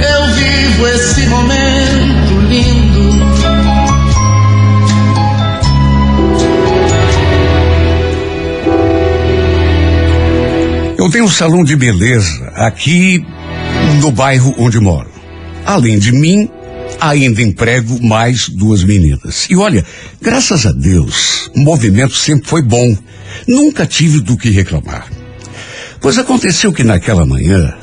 eu vivo esse momento lindo. Eu tenho um salão de beleza aqui no bairro onde moro. Além de mim, ainda emprego mais duas meninas. E olha, graças a Deus, o movimento sempre foi bom. Nunca tive do que reclamar. Pois aconteceu que naquela manhã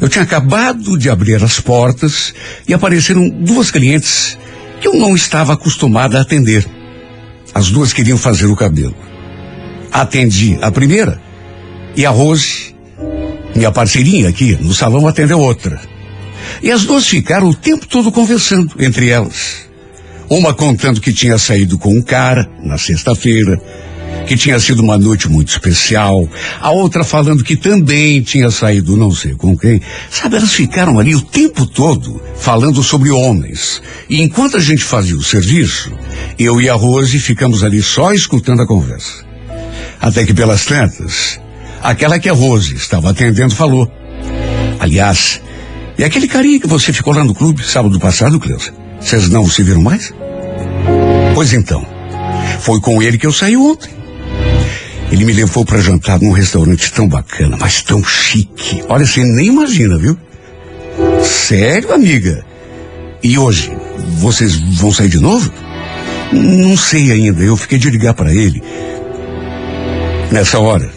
Eu tinha acabado de abrir as portas e apareceram duas clientes que eu não estava acostumada a atender. As duas queriam fazer o cabelo. Atendi a primeira e a Rose, minha parceirinha aqui no salão, atendeu outra. E as duas ficaram o tempo todo conversando entre elas. Uma contando que tinha saído com um cara na sexta-feira, que tinha sido uma noite muito especial. A outra falando que também tinha saído não sei com quem. Sabe, elas ficaram ali o tempo todo falando sobre homens. E enquanto a gente fazia o serviço, eu e a Rose ficamos ali só escutando a conversa. Até que pelas tantas, aquela que a Rose estava atendendo falou. Aliás, é aquele carinha que você ficou lá no clube sábado passado, Cleusa? Vocês não se viram mais? Pois então, foi com ele que eu saí ontem. Ele me levou para jantar num restaurante tão bacana, mas tão chique. Olha, você nem imagina, viu? Sério, amiga? E hoje, vocês vão sair de novo? Não sei ainda, eu fiquei de ligar para ele. Nessa hora,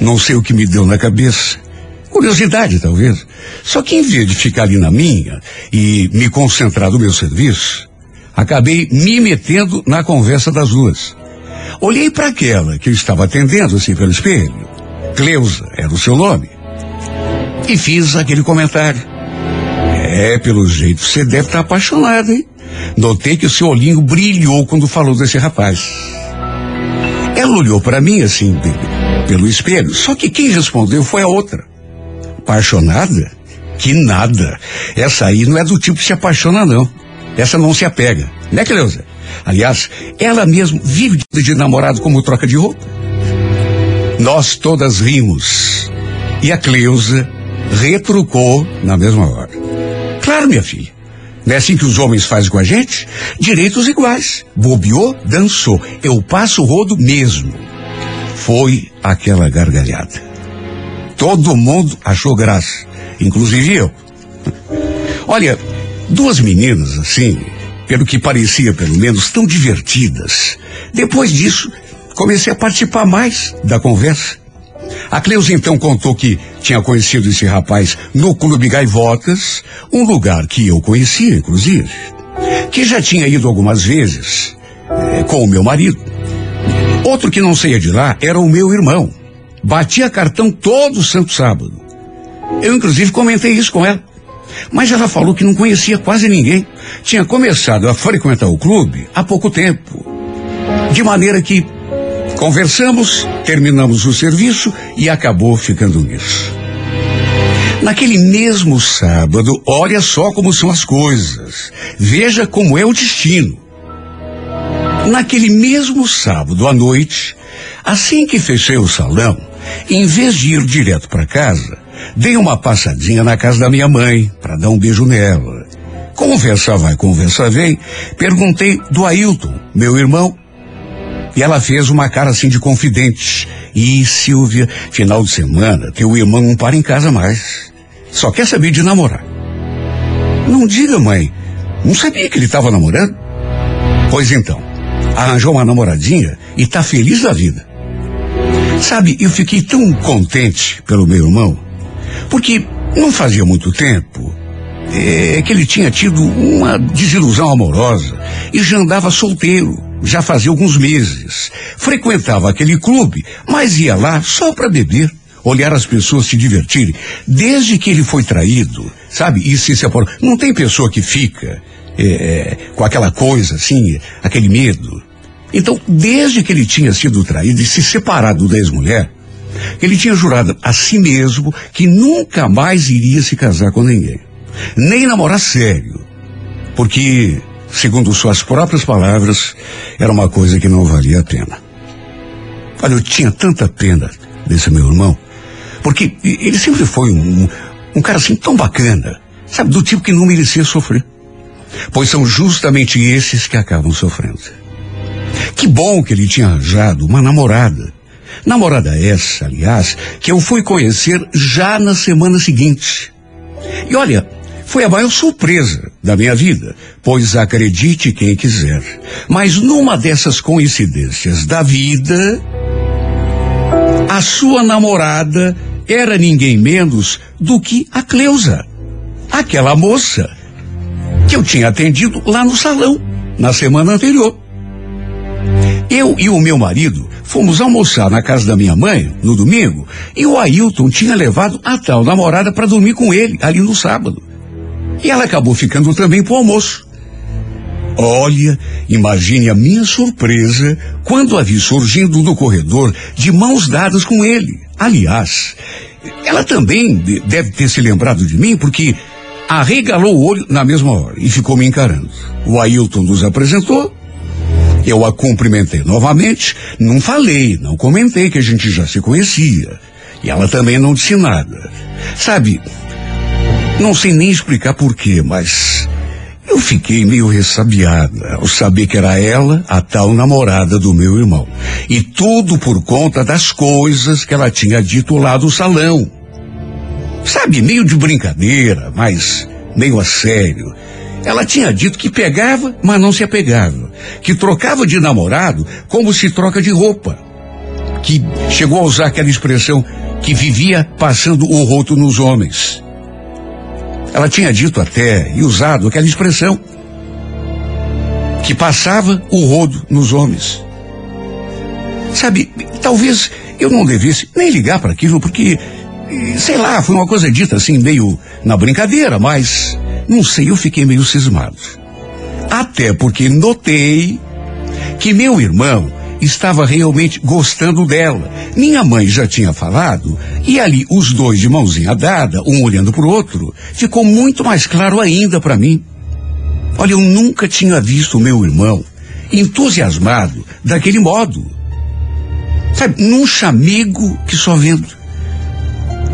não sei o que me deu na cabeça. Curiosidade, talvez. Só que em vez de ficar ali na minha e me concentrar no meu serviço, acabei me metendo na conversa das duas. Olhei para aquela que eu estava atendendo assim pelo espelho. Cleusa era o seu nome. E fiz aquele comentário. É, pelo jeito você deve estar apaixonado, hein? Notei que o seu olhinho brilhou quando falou desse rapaz. Ela olhou para mim assim, pe- pelo espelho, só que quem respondeu foi a outra. Apaixonada? Que nada. Essa aí não é do tipo que se apaixona, não. Essa não se apega. Né, Cleusa? Aliás, ela mesmo vive de- de namorado como troca de roupa. Nós todas rimos. E a Cleusa retrucou na mesma hora. Claro, minha filha. Não é assim que os homens fazem com a gente? Direitos iguais. Bobeou, dançou. Eu passo o rodo mesmo. Foi aquela gargalhada. Todo mundo achou graça, inclusive eu. Olha, duas meninas assim, pelo que parecia pelo menos, tão divertidas. Depois disso, comecei a participar mais da conversa. A Cleusa então contou que tinha conhecido esse rapaz no Clube Gaivotas, um lugar que eu conhecia, inclusive, que já tinha ido algumas vezes eh, com o meu marido. Outro que não saía de lá era o meu irmão. Batia cartão todo santo sábado. Eu, inclusive, comentei isso com ela. Mas ela falou que não conhecia quase ninguém. Tinha começado a frequentar o clube há pouco tempo. De maneira que conversamos, terminamos o serviço e acabou ficando nisso. Naquele mesmo sábado, olha só como são as coisas. Veja como é o destino. Naquele mesmo sábado à noite, assim que fechei o salão, em vez de ir direto para casa, dei uma passadinha na casa da minha mãe para dar um beijo nela. Conversa vai, conversa vem, perguntei do Ailton, meu irmão, e ela fez uma cara assim de confidente. E Silvia, final de semana, teu irmão não para em casa mais. Só quer saber de namorar. Não diga, mãe. Não sabia que ele estava namorando? Pois então, arranjou uma namoradinha e tá feliz da vida. Sabe, eu fiquei tão contente pelo meu irmão, porque não fazia muito tempo é, que ele tinha tido uma desilusão amorosa e já andava solteiro, já fazia alguns meses. Frequentava aquele clube, mas ia lá só para beber, olhar as pessoas se divertirem. Desde que ele foi traído, sabe, e se separou. Não tem pessoa que fica é, com aquela coisa assim, aquele medo. Então, desde que ele tinha sido traído e se separado da ex-mulher, ele tinha jurado a si mesmo que nunca mais iria se casar com ninguém. Nem namorar sério. Porque, segundo suas próprias palavras, era uma coisa que não valia a pena. Olha, eu tinha tanta pena desse meu irmão, porque ele sempre foi um, um cara assim tão bacana, sabe, do tipo que não merecia sofrer. Pois são justamente esses que acabam sofrendo. Que bom que ele tinha arranjado uma namorada. Namorada essa, aliás, que eu fui conhecer já na semana seguinte. E olha, foi a maior surpresa da minha vida, pois acredite quem quiser. Mas numa dessas coincidências da vida, a sua namorada era ninguém menos do que a Cleusa, aquela moça que eu tinha atendido lá no salão na semana anterior. Eu e o meu marido fomos almoçar na casa da minha mãe no domingo e o Ailton tinha levado a tal namorada para dormir com ele ali no sábado. E ela acabou ficando também pro almoço. Olha, imagine a minha surpresa quando a vi surgindo do corredor de mãos dadas com ele. Aliás, ela também de- deve ter se lembrado de mim porque arregalou o olho na mesma hora e ficou me encarando. O Ailton nos apresentou. Eu a cumprimentei novamente, não falei, não comentei que a gente já se conhecia. E ela também não disse nada. Sabe, não sei nem explicar porquê, mas eu fiquei meio ressabiada ao saber que era ela a tal namorada do meu irmão. E tudo por conta das coisas que ela tinha dito lá do salão. Sabe, meio de brincadeira, mas meio a sério. Ela tinha dito que pegava, mas não se apegava. Que trocava de namorado como se troca de roupa. Que chegou a usar aquela expressão que vivia passando o roto nos homens. Ela tinha dito até e usado aquela expressão que passava o rodo nos homens. Sabe, talvez eu não devesse nem ligar para aquilo, porque, eh, sei lá, foi uma coisa dita assim, meio na brincadeira, mas não sei, eu fiquei meio cismado. Até porque notei que meu irmão estava realmente gostando dela. Minha mãe já tinha falado, e ali os dois de mãozinha dada, um olhando para o outro, ficou muito mais claro ainda para mim. Olha, eu nunca tinha visto meu irmão entusiasmado daquele modo. Sabe, num chamego que só vendo.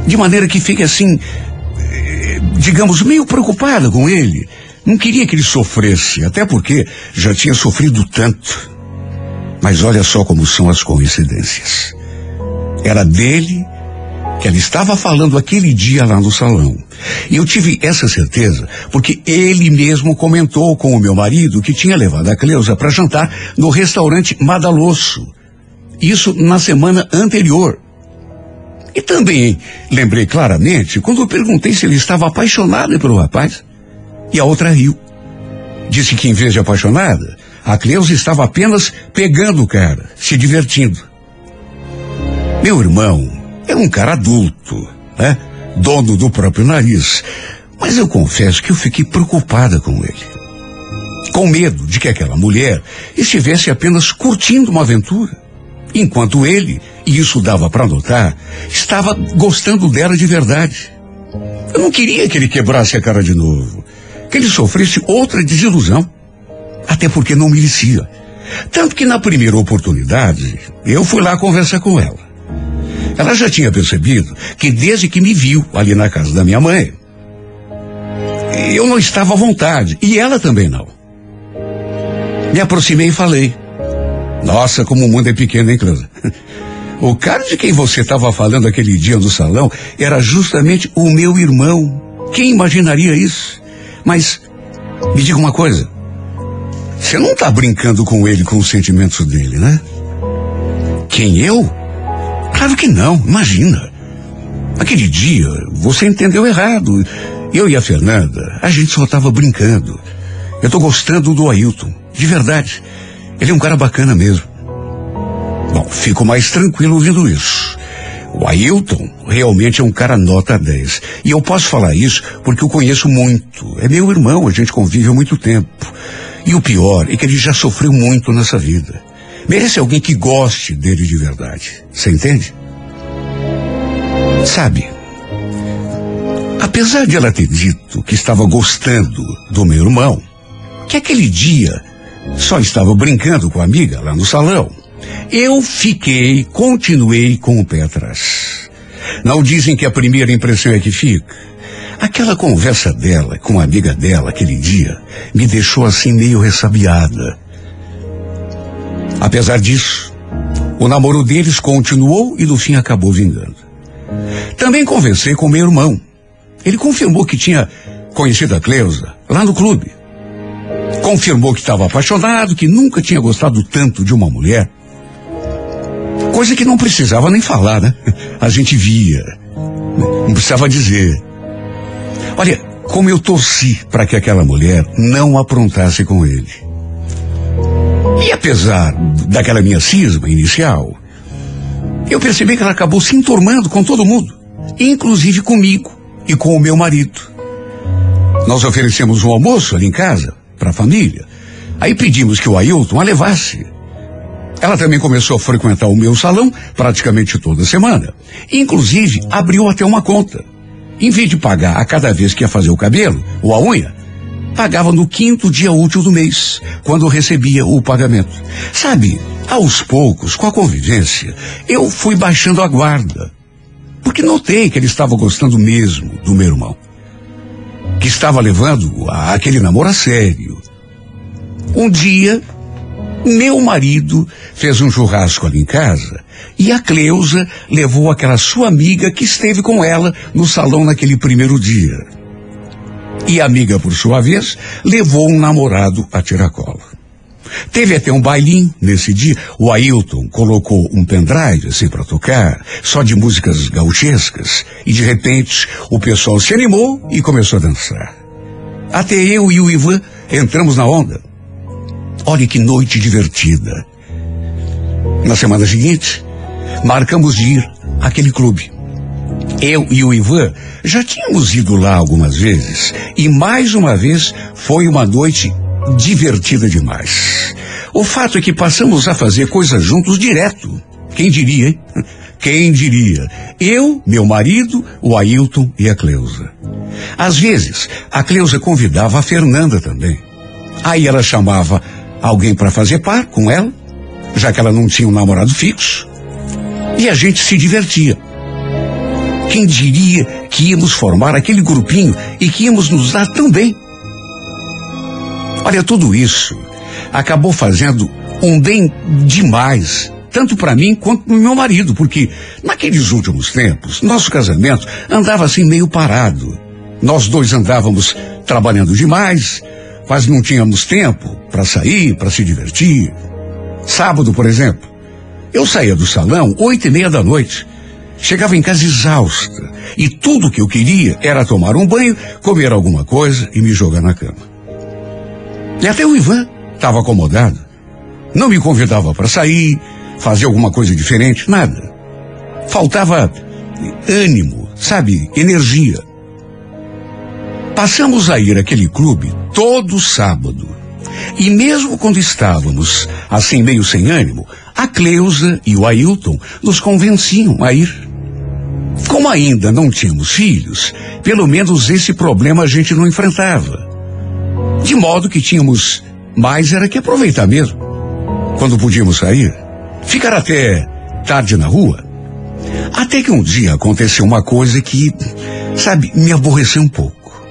De maneira que fica assim, digamos, meio preocupada com ele. Não queria que ele sofresse, até porque já tinha sofrido tanto. Mas olha só como são as coincidências. Era dele que ela estava falando aquele dia lá no salão. E eu tive essa certeza porque ele mesmo comentou com o meu marido que tinha levado a Cleusa para jantar no restaurante Madalosso. Isso na semana anterior. E também lembrei claramente quando eu perguntei se ele estava apaixonado pelo rapaz. E a outra riu. Disse que em vez de apaixonada, a Cleusa estava apenas pegando o cara, se divertindo. Meu irmão é um cara adulto, né? Dono do próprio nariz. Mas eu confesso que eu fiquei preocupada com ele. Com medo de que aquela mulher estivesse apenas curtindo uma aventura. Enquanto ele, e isso dava para notar, estava gostando dela de verdade. Eu não queria que ele quebrasse a cara de novo. Que ele sofresse outra desilusão. Até porque não merecia. Tanto que na primeira oportunidade, eu fui lá conversar com ela. Ela já tinha percebido que desde que me viu ali na casa da minha mãe, eu não estava à vontade. E ela também não. Me aproximei e falei. Nossa, como o mundo é pequeno, hein, Cleusa? O cara de quem você estava falando aquele dia no salão era justamente o meu irmão. Quem imaginaria isso? Mas, me diga uma coisa. Você não está brincando com ele com os sentimentos dele, né? Quem eu? Claro que não, imagina. Aquele dia, você entendeu errado. Eu e a Fernanda, a gente só estava brincando. Eu tô gostando do Ailton, de verdade. Ele é um cara bacana mesmo. Bom, fico mais tranquilo ouvindo isso. O Ailton realmente é um cara nota 10. E eu posso falar isso porque o conheço muito. É meu irmão, a gente convive há muito tempo. E o pior é que ele já sofreu muito nessa vida. Merece alguém que goste dele de verdade. Você entende? Sabe, apesar de ela ter dito que estava gostando do meu irmão, que aquele dia só estava brincando com a amiga lá no salão, eu fiquei, continuei com o pé atrás. Não dizem que a primeira impressão é que fica. Aquela conversa dela com a amiga dela aquele dia me deixou assim meio ressabiada. Apesar disso, o namoro deles continuou e no fim acabou vingando. Também conversei com meu irmão. Ele confirmou que tinha conhecido a Cleusa lá no clube. Confirmou que estava apaixonado, que nunca tinha gostado tanto de uma mulher. Coisa que não precisava nem falar, né? A gente via. Não precisava dizer. Olha, como eu torci para que aquela mulher não aprontasse com ele. E apesar daquela minha cisma inicial, eu percebi que ela acabou se enturmando com todo mundo, inclusive comigo e com o meu marido. Nós oferecemos um almoço ali em casa, para a família. Aí pedimos que o Ailton a levasse. Ela também começou a frequentar o meu salão praticamente toda semana. Inclusive, abriu até uma conta. Em vez de pagar a cada vez que ia fazer o cabelo ou a unha, pagava no quinto dia útil do mês, quando recebia o pagamento. Sabe, aos poucos, com a convivência, eu fui baixando a guarda. Porque notei que ele estava gostando mesmo do meu irmão. Que estava levando aquele namoro a sério. Um dia, meu marido fez um churrasco ali em casa e a Cleusa levou aquela sua amiga que esteve com ela no salão naquele primeiro dia. E a amiga, por sua vez, levou um namorado a tiracolo. Teve até um bailinho nesse dia. O Ailton colocou um pendrive assim para tocar, só de músicas gauchescas, e de repente o pessoal se animou e começou a dançar. Até eu e o Ivan entramos na onda. Olha que noite divertida. Na semana seguinte, marcamos de ir àquele clube. Eu e o Ivan já tínhamos ido lá algumas vezes e mais uma vez foi uma noite divertida demais. O fato é que passamos a fazer coisas juntos direto. Quem diria, hein? Quem diria? Eu, meu marido, o Ailton e a Cleusa. Às vezes, a Cleusa convidava a Fernanda também. Aí ela chamava alguém para fazer par com ela, já que ela não tinha um namorado fixo. E a gente se divertia. Quem diria que íamos formar aquele grupinho e que íamos nos dar tão bem? Olha, tudo isso acabou fazendo um bem demais, tanto para mim quanto para meu marido, porque naqueles últimos tempos, nosso casamento andava assim meio parado. Nós dois andávamos trabalhando demais, quase não tínhamos tempo para sair, para se divertir. Sábado, por exemplo, eu saía do salão oito e meia da noite. Chegava em casa exausta e tudo que eu queria era tomar um banho, comer alguma coisa e me jogar na cama. E até o Ivan estava acomodado. Não me convidava para sair, fazer alguma coisa diferente, nada. Faltava ânimo, sabe, energia. Passamos a ir àquele clube todo sábado. E mesmo quando estávamos assim meio sem ânimo, a Cleusa e o Ailton nos convenciam a ir. Como ainda não tínhamos filhos, pelo menos esse problema a gente não enfrentava. De modo que tínhamos mais era que aproveitar mesmo. Quando podíamos sair, ficar até tarde na rua. Até que um dia aconteceu uma coisa que, sabe, me aborreceu um pouco.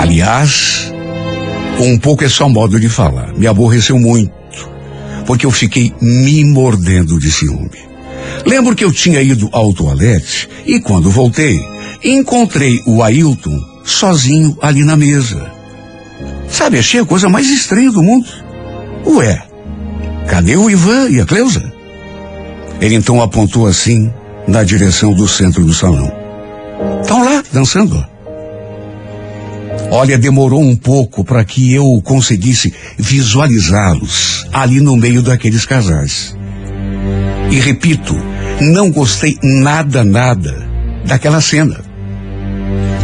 Aliás, um pouco é só modo de falar. Me aborreceu muito, porque eu fiquei me mordendo de ciúme. Lembro que eu tinha ido ao toalete e quando voltei, encontrei o Ailton sozinho ali na mesa. Sabe, achei a coisa mais estranha do mundo. Ué, cadê o Ivan e a Cleusa? Ele então apontou assim na direção do centro do salão. Estão lá, dançando. Olha, demorou um pouco para que eu conseguisse visualizá-los ali no meio daqueles casais. E repito, não gostei nada, nada daquela cena.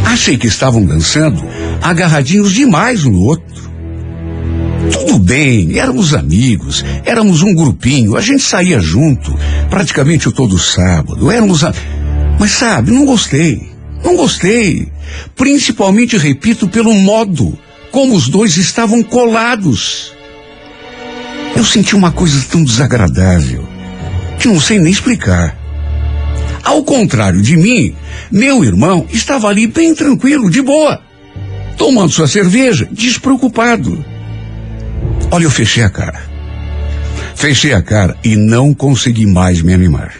Achei que estavam dançando agarradinhos demais um no outro. Tudo bem, éramos amigos, éramos um grupinho, a gente saía junto, praticamente todo sábado, éramos. A... Mas sabe, não gostei, não gostei. Principalmente, repito, pelo modo como os dois estavam colados. Eu senti uma coisa tão desagradável que não sei nem explicar. Ao contrário de mim, meu irmão estava ali bem tranquilo, de boa, tomando sua cerveja, despreocupado. Olha, eu fechei a cara. Fechei a cara e não consegui mais me animar.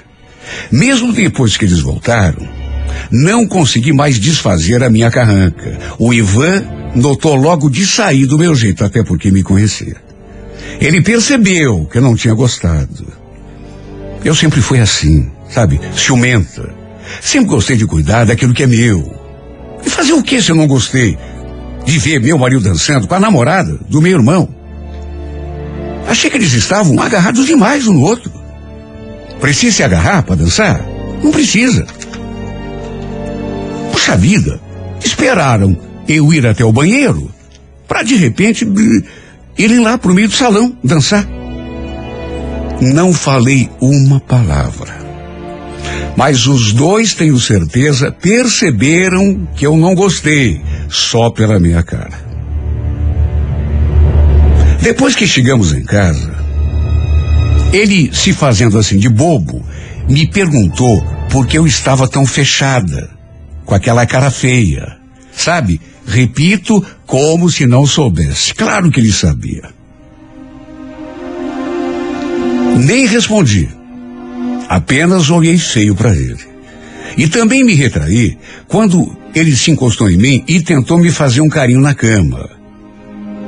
Mesmo depois que eles voltaram, não consegui mais desfazer a minha carranca. O Ivan notou logo de sair do meu jeito, até porque me conhecia. Ele percebeu que eu não tinha gostado. Eu sempre fui assim, sabe? Ciumenta. Sempre gostei de cuidar daquilo que é meu. E fazer o que se eu não gostei? De ver meu marido dançando com a namorada do meu irmão. Achei que eles estavam agarrados demais um no outro. Precisa se agarrar para dançar? Não precisa. Puxa vida, esperaram eu ir até o banheiro para de repente irem lá pro meio do salão dançar. Não falei uma palavra. Mas os dois, tenho certeza, perceberam que eu não gostei, só pela minha cara. Depois que chegamos em casa, ele, se fazendo assim de bobo, me perguntou por que eu estava tão fechada, com aquela cara feia. Sabe? Repito, como se não soubesse. Claro que ele sabia. Nem respondi. Apenas olhei feio para ele. E também me retraí quando ele se encostou em mim e tentou me fazer um carinho na cama.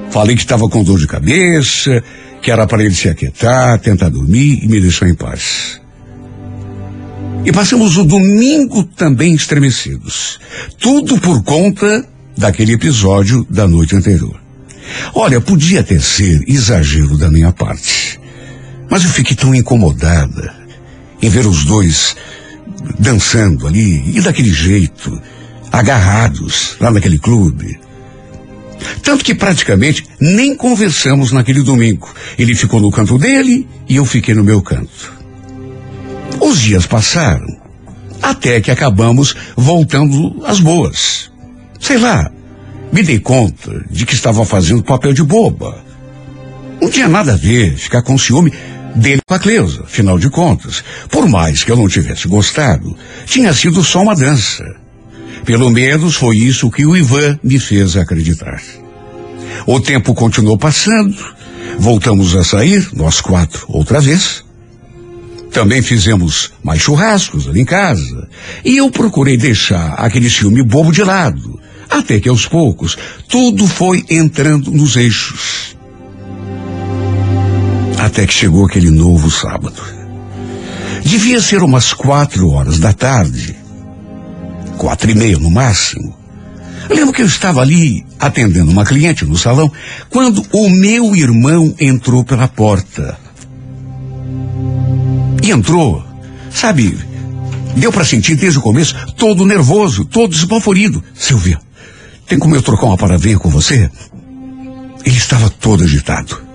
Falei que estava com dor de cabeça, que era para ele se aquietar, tentar dormir e me deixar em paz. E passamos o domingo também estremecidos. Tudo por conta daquele episódio da noite anterior. Olha, podia até ser exagero da minha parte. Mas eu fiquei tão incomodada em ver os dois dançando ali e daquele jeito, agarrados lá naquele clube. Tanto que praticamente nem conversamos naquele domingo. Ele ficou no canto dele e eu fiquei no meu canto. Os dias passaram, até que acabamos voltando às boas. Sei lá, me dei conta de que estava fazendo papel de boba. Não tinha nada a ver ficar com ciúme dele com a Cleusa, afinal de contas. Por mais que eu não tivesse gostado, tinha sido só uma dança. Pelo menos foi isso que o Ivan me fez acreditar. O tempo continuou passando, voltamos a sair, nós quatro, outra vez. Também fizemos mais churrascos ali em casa. E eu procurei deixar aquele ciúme bobo de lado. Até que aos poucos, tudo foi entrando nos eixos. Até que chegou aquele novo sábado. Devia ser umas quatro horas da tarde. Quatro e meia no máximo. Lembro que eu estava ali atendendo uma cliente no salão quando o meu irmão entrou pela porta. E entrou, sabe, deu para sentir desde o começo todo nervoso, todo esbaforido. Silvia, tem como eu trocar uma palavrinha com você? Ele estava todo agitado.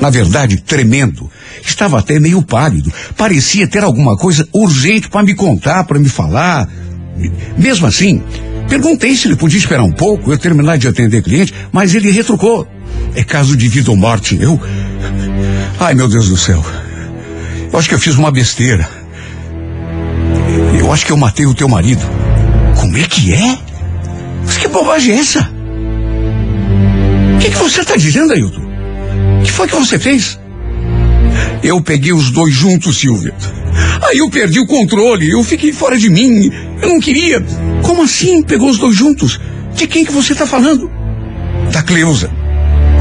Na verdade, tremendo. Estava até meio pálido. Parecia ter alguma coisa urgente para me contar, para me falar. Mesmo assim, perguntei se ele podia esperar um pouco, eu terminar de atender cliente, mas ele retrucou. É caso de vida ou morte. Eu. Ai, meu Deus do céu. Eu acho que eu fiz uma besteira. Eu acho que eu matei o teu marido. Como é que é? Mas que bobagem é essa? O que, que você está dizendo, Ailton? O que foi que você fez? Eu peguei os dois juntos, Silvia. Aí eu perdi o controle, eu fiquei fora de mim. Eu não queria. Como assim pegou os dois juntos? De quem que você está falando? Da Cleusa.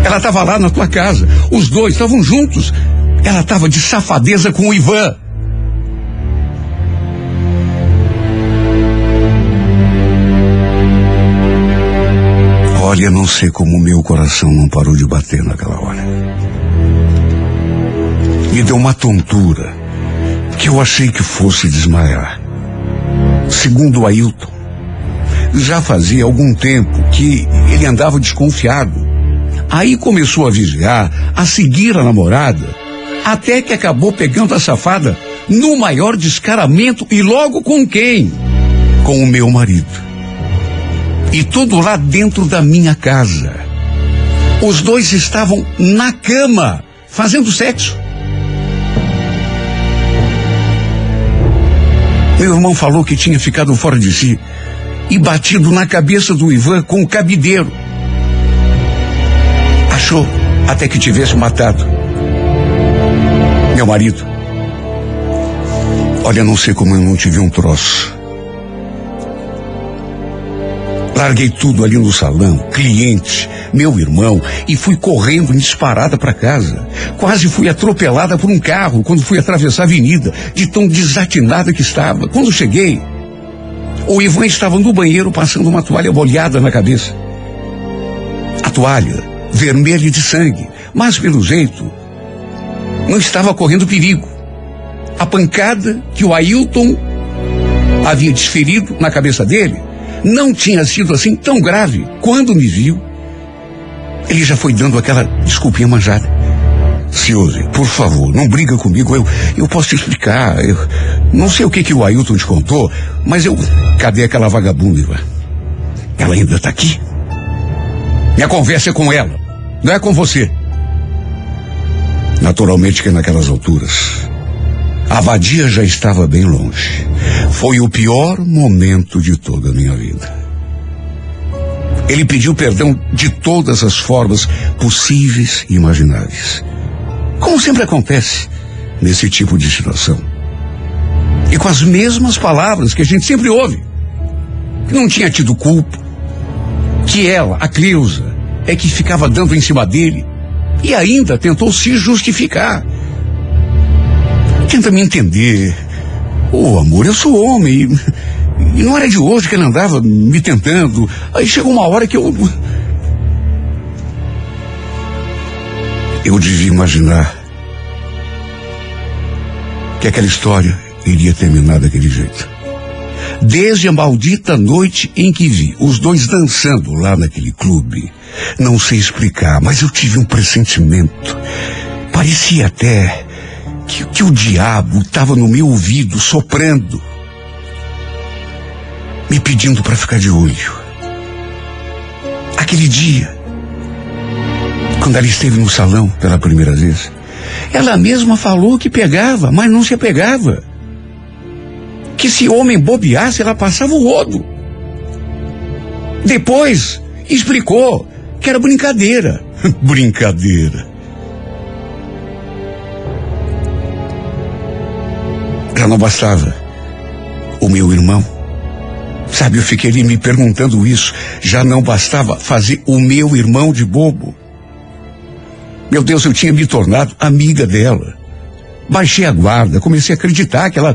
Ela estava lá na tua casa. Os dois estavam juntos. Ela estava de safadeza com o Ivan. Olha, não sei como meu coração não parou de bater naquela hora. Me deu uma tontura que eu achei que fosse desmaiar. Segundo Ailton, já fazia algum tempo que ele andava desconfiado. Aí começou a vigiar, a seguir a namorada, até que acabou pegando a safada no maior descaramento e logo com quem? Com o meu marido. E tudo lá dentro da minha casa. Os dois estavam na cama, fazendo sexo. Meu irmão falou que tinha ficado fora de si e batido na cabeça do Ivan com o cabideiro. Achou até que tivesse matado. Meu marido. Olha, não sei como eu não tive um troço. Larguei tudo ali no salão, cliente, meu irmão, e fui correndo disparada para casa. Quase fui atropelada por um carro quando fui atravessar a avenida, de tão desatinada que estava. Quando cheguei, O Ivan estava no banheiro passando uma toalha molhada na cabeça. A toalha, vermelha de sangue, mas pelo jeito, não estava correndo perigo. A pancada que o Ailton havia desferido na cabeça dele não tinha sido assim tão grave. Quando me viu, ele já foi dando aquela desculpinha manjada. Suzy, por favor, não briga comigo, eu, eu posso te explicar. Eu não sei o que, que o Ailton te contou, mas eu. Cadê aquela vagabunda? Ela ainda está aqui? Minha conversa é com ela, não é com você. Naturalmente que naquelas alturas, a vadia já estava bem longe. Foi o pior momento de toda a minha vida. Ele pediu perdão de todas as formas possíveis e imagináveis. Como sempre acontece nesse tipo de situação. E com as mesmas palavras que a gente sempre ouve. Que não tinha tido culpa. Que ela, a Cleusa, é que ficava dando em cima dele. E ainda tentou se justificar. Tenta me entender. Ô, oh, amor, eu sou homem. E, e não era de hoje que ele andava me tentando. Aí chegou uma hora que eu. Eu devia imaginar que aquela história iria terminar daquele jeito. Desde a maldita noite em que vi os dois dançando lá naquele clube, não sei explicar, mas eu tive um pressentimento. Parecia até que, que o diabo estava no meu ouvido soprando, me pedindo para ficar de olho. Aquele dia, quando ela esteve no salão pela primeira vez, ela mesma falou que pegava, mas não se apegava. Que se homem bobeasse, ela passava o rodo. Depois, explicou que era brincadeira. brincadeira. Já não bastava o meu irmão. Sabe, eu fiquei ali me perguntando isso. Já não bastava fazer o meu irmão de bobo. Meu Deus, eu tinha me tornado amiga dela. Baixei a guarda, comecei a acreditar que ela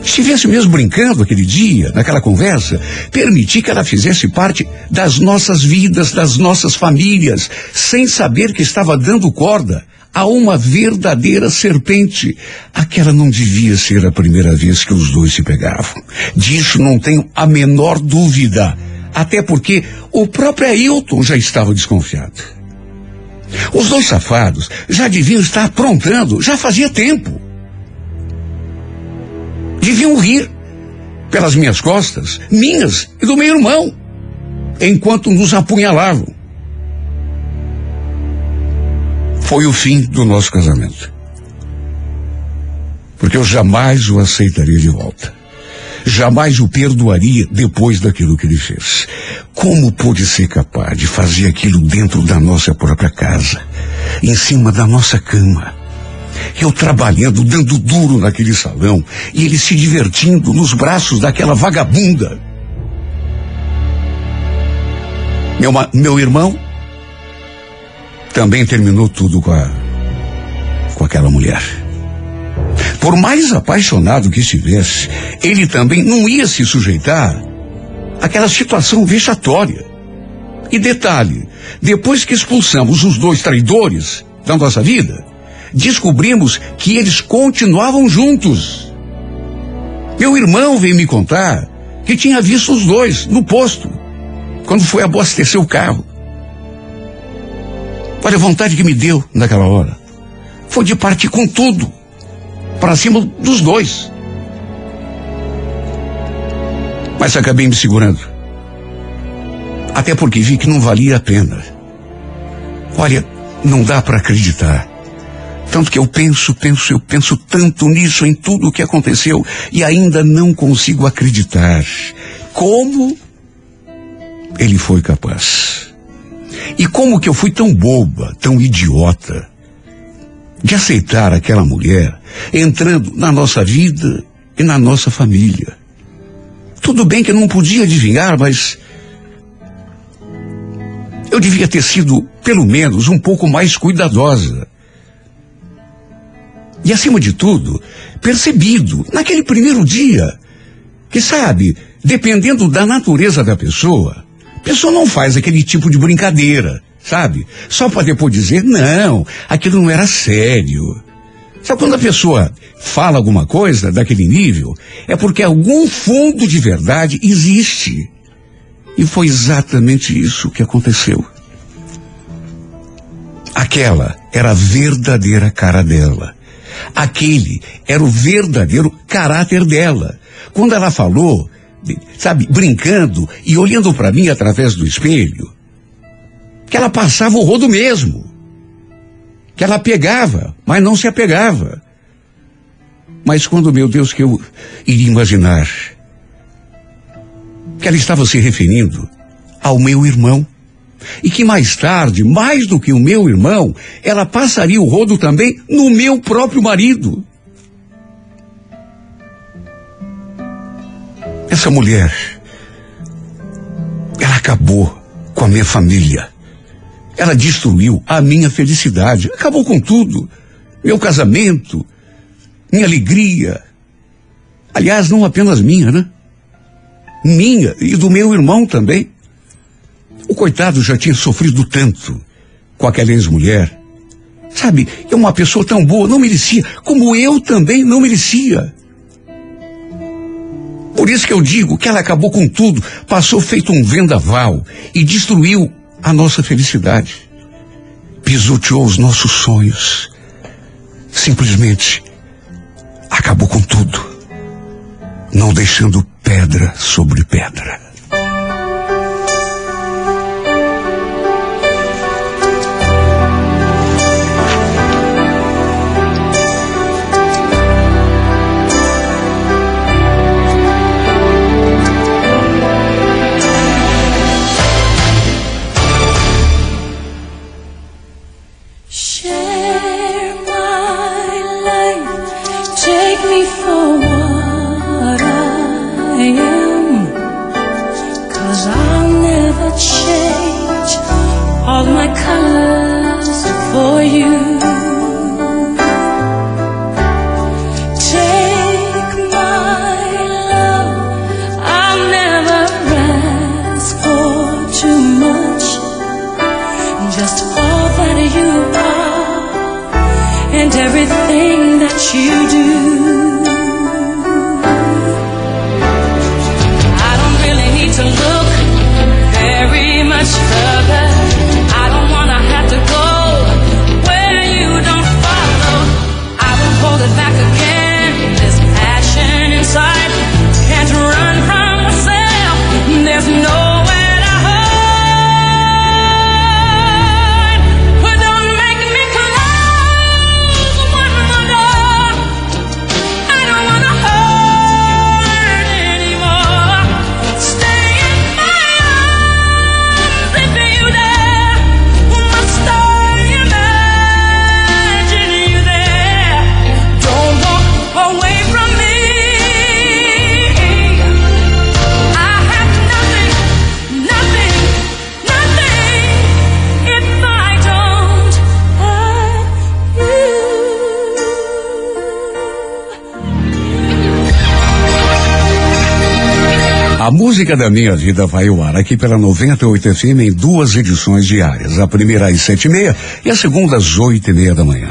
estivesse mesmo brincando aquele dia, naquela conversa. Permiti que ela fizesse parte das nossas vidas, das nossas famílias, sem saber que estava dando corda a uma verdadeira serpente. Aquela não devia ser a primeira vez que os dois se pegavam. Disso não tenho a menor dúvida. Até porque o próprio Ailton já estava desconfiado. Os dois safados já deviam estar aprontando, já fazia tempo. Deviam rir pelas minhas costas, minhas e do meu irmão, enquanto nos apunhalavam. Foi o fim do nosso casamento. Porque eu jamais o aceitaria de volta. Jamais o perdoaria depois daquilo que ele fez. Como pôde ser capaz de fazer aquilo dentro da nossa própria casa, em cima da nossa cama? Eu trabalhando, dando duro naquele salão, e ele se divertindo nos braços daquela vagabunda. Meu, meu irmão também terminou tudo com a, com aquela mulher. Por mais apaixonado que estivesse, ele também não ia se sujeitar àquela situação vexatória. E detalhe, depois que expulsamos os dois traidores da nossa vida, descobrimos que eles continuavam juntos. Meu irmão veio me contar que tinha visto os dois no posto, quando foi abastecer o carro. Olha a vontade que me deu naquela hora. Foi de partir com tudo para cima dos dois. Mas acabei me segurando. Até porque vi que não valia a pena. Olha, não dá para acreditar. Tanto que eu penso, penso, eu penso tanto nisso, em tudo o que aconteceu, e ainda não consigo acreditar. Como ele foi capaz? E como que eu fui tão boba, tão idiota, de aceitar aquela mulher entrando na nossa vida e na nossa família. Tudo bem que eu não podia adivinhar, mas eu devia ter sido, pelo menos, um pouco mais cuidadosa. E, acima de tudo, percebido, naquele primeiro dia, que sabe, dependendo da natureza da pessoa, a pessoa não faz aquele tipo de brincadeira, sabe? Só para depois dizer, não, aquilo não era sério. Sabe quando a pessoa fala alguma coisa daquele nível, é porque algum fundo de verdade existe. E foi exatamente isso que aconteceu. Aquela era a verdadeira cara dela. Aquele era o verdadeiro caráter dela. Quando ela falou, sabe, brincando e olhando para mim através do espelho, que ela passava o rodo mesmo. Que ela pegava, mas não se apegava. Mas quando, meu Deus, que eu iria imaginar que ela estava se referindo ao meu irmão. E que mais tarde, mais do que o meu irmão, ela passaria o rodo também no meu próprio marido. Essa mulher, ela acabou com a minha família. Ela destruiu a minha felicidade. Acabou com tudo. Meu casamento, minha alegria. Aliás, não apenas minha, né? Minha e do meu irmão também. O coitado já tinha sofrido tanto com aquela ex-mulher. Sabe, é uma pessoa tão boa, não merecia, como eu também não merecia. Por isso que eu digo que ela acabou com tudo, passou feito um vendaval e destruiu a nossa felicidade. Pisoteou os nossos sonhos. Simplesmente acabou com tudo, não deixando pedra sobre pedra. 看了。Música da minha vida vai ao ar aqui pela 98 FM em duas edições diárias. A primeira às sete e meia e a segunda às oito e meia da manhã.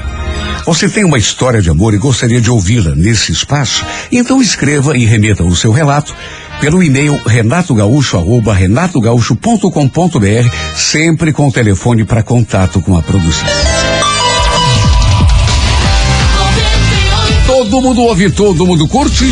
Você tem uma história de amor e gostaria de ouvi-la nesse espaço? Então escreva e remeta o seu relato pelo e-mail renatogaúcho arroba renatogaúcho.com.br, sempre com o telefone para contato com a produção. Todo mundo ouve, todo mundo curte.